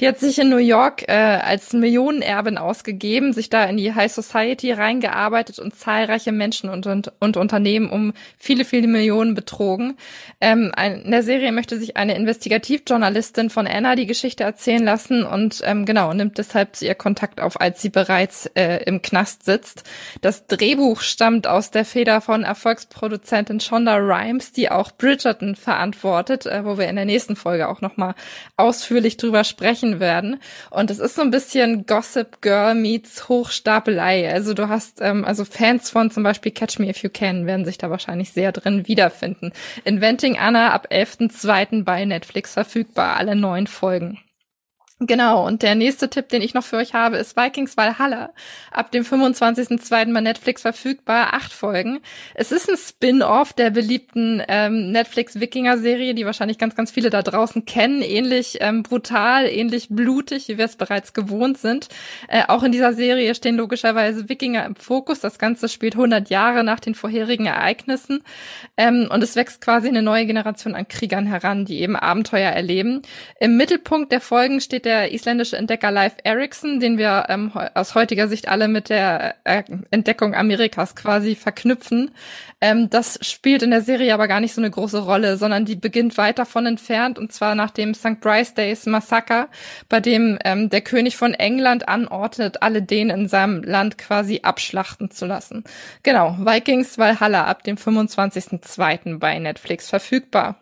Die hat sich in New York äh, als Millionenerbin ausgegeben, sich da in die High Society reingearbeitet und zahlreiche Menschen und, und, und Unternehmen um viele, viele Millionen betrogen. Ähm, in der Serie möchte sich eine Investigativjournalistin von Anna die Geschichte erzählen lassen und ähm, genau nimmt deshalb zu ihr Kontakt auf als sie bereits äh, im Knast sitzt. Das Drehbuch stammt aus der Feder von Erfolgsproduzentin Shonda Rhimes, die auch Bridgerton verantwortet, äh, wo wir in der nächsten Folge auch nochmal ausführlich drüber sprechen werden. Und es ist so ein bisschen Gossip Girl meets Hochstapelei. Also du hast, ähm, also Fans von zum Beispiel Catch Me If You Can werden sich da wahrscheinlich sehr drin wiederfinden. Inventing Anna ab 11.02. bei Netflix verfügbar, alle neun Folgen. Genau, und der nächste Tipp, den ich noch für euch habe, ist Vikings Valhalla. Ab dem 25.02. bei Netflix verfügbar, acht Folgen. Es ist ein Spin-off der beliebten ähm, Netflix-Wikinger-Serie, die wahrscheinlich ganz, ganz viele da draußen kennen. Ähnlich ähm, brutal, ähnlich blutig, wie wir es bereits gewohnt sind. Äh, auch in dieser Serie stehen logischerweise Wikinger im Fokus. Das Ganze spielt 100 Jahre nach den vorherigen Ereignissen. Ähm, und es wächst quasi eine neue Generation an Kriegern heran, die eben Abenteuer erleben. Im Mittelpunkt der Folgen steht der isländische Entdecker Leif Erikson, den wir ähm, aus heutiger Sicht alle mit der äh, Entdeckung Amerikas quasi verknüpfen. Ähm, das spielt in der Serie aber gar nicht so eine große Rolle, sondern die beginnt weit davon entfernt und zwar nach dem St. Bryce Days Massaker, bei dem ähm, der König von England anordnet, alle Dänen in seinem Land quasi abschlachten zu lassen. Genau, Vikings Valhalla ab dem 25.02. bei Netflix verfügbar.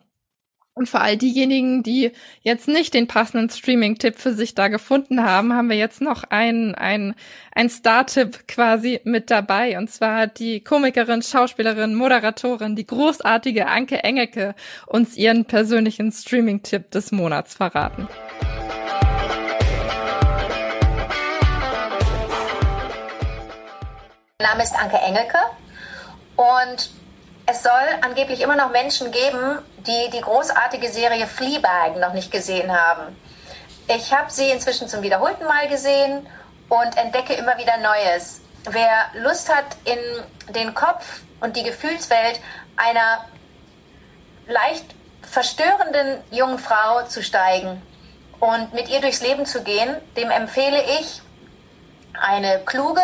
Und für all diejenigen, die jetzt nicht den passenden Streaming-Tipp für sich da gefunden haben, haben wir jetzt noch ein, ein, ein Star-Tipp quasi mit dabei. Und zwar hat die Komikerin, Schauspielerin, Moderatorin, die großartige Anke Engelke uns ihren persönlichen Streaming-Tipp des Monats verraten. Mein Name ist Anke Engelke und es soll angeblich immer noch Menschen geben, die die großartige Serie Fleabag noch nicht gesehen haben. Ich habe sie inzwischen zum wiederholten Mal gesehen und entdecke immer wieder Neues. Wer Lust hat, in den Kopf und die Gefühlswelt einer leicht verstörenden jungen Frau zu steigen und mit ihr durchs Leben zu gehen, dem empfehle ich eine kluge,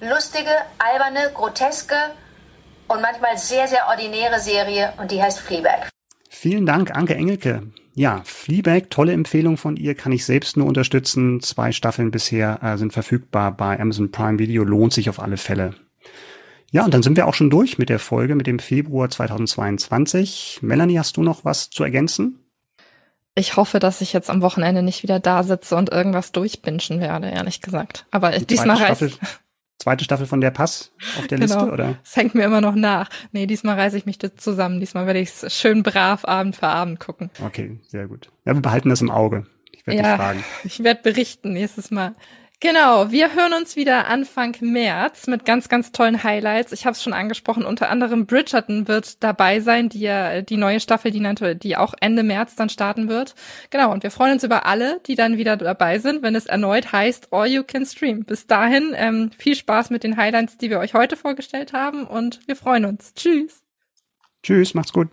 lustige, alberne, groteske und manchmal sehr, sehr ordinäre Serie und die heißt Fleabag. Vielen Dank, Anke Engelke. Ja, Fleabag, tolle Empfehlung von ihr, kann ich selbst nur unterstützen. Zwei Staffeln bisher äh, sind verfügbar bei Amazon Prime Video, lohnt sich auf alle Fälle. Ja, und dann sind wir auch schon durch mit der Folge mit dem Februar 2022. Melanie, hast du noch was zu ergänzen? Ich hoffe, dass ich jetzt am Wochenende nicht wieder da sitze und irgendwas durchbinschen werde, ehrlich gesagt. Aber Die diesmal reicht zweite Staffel von der Pass auf der genau. Liste, oder? Es hängt mir immer noch nach. Nee, diesmal reiße ich mich zusammen. Diesmal werde ich es schön brav Abend für Abend gucken. Okay, sehr gut. Ja, wir behalten das im Auge. Ich werde ja, dich fragen. Ich werde berichten nächstes Mal. Genau, wir hören uns wieder Anfang März mit ganz, ganz tollen Highlights. Ich habe es schon angesprochen, unter anderem Bridgerton wird dabei sein, die ja die neue Staffel, die, die auch Ende März dann starten wird. Genau, und wir freuen uns über alle, die dann wieder dabei sind, wenn es erneut heißt All You Can Stream. Bis dahin ähm, viel Spaß mit den Highlights, die wir euch heute vorgestellt haben und wir freuen uns. Tschüss. Tschüss, macht's gut.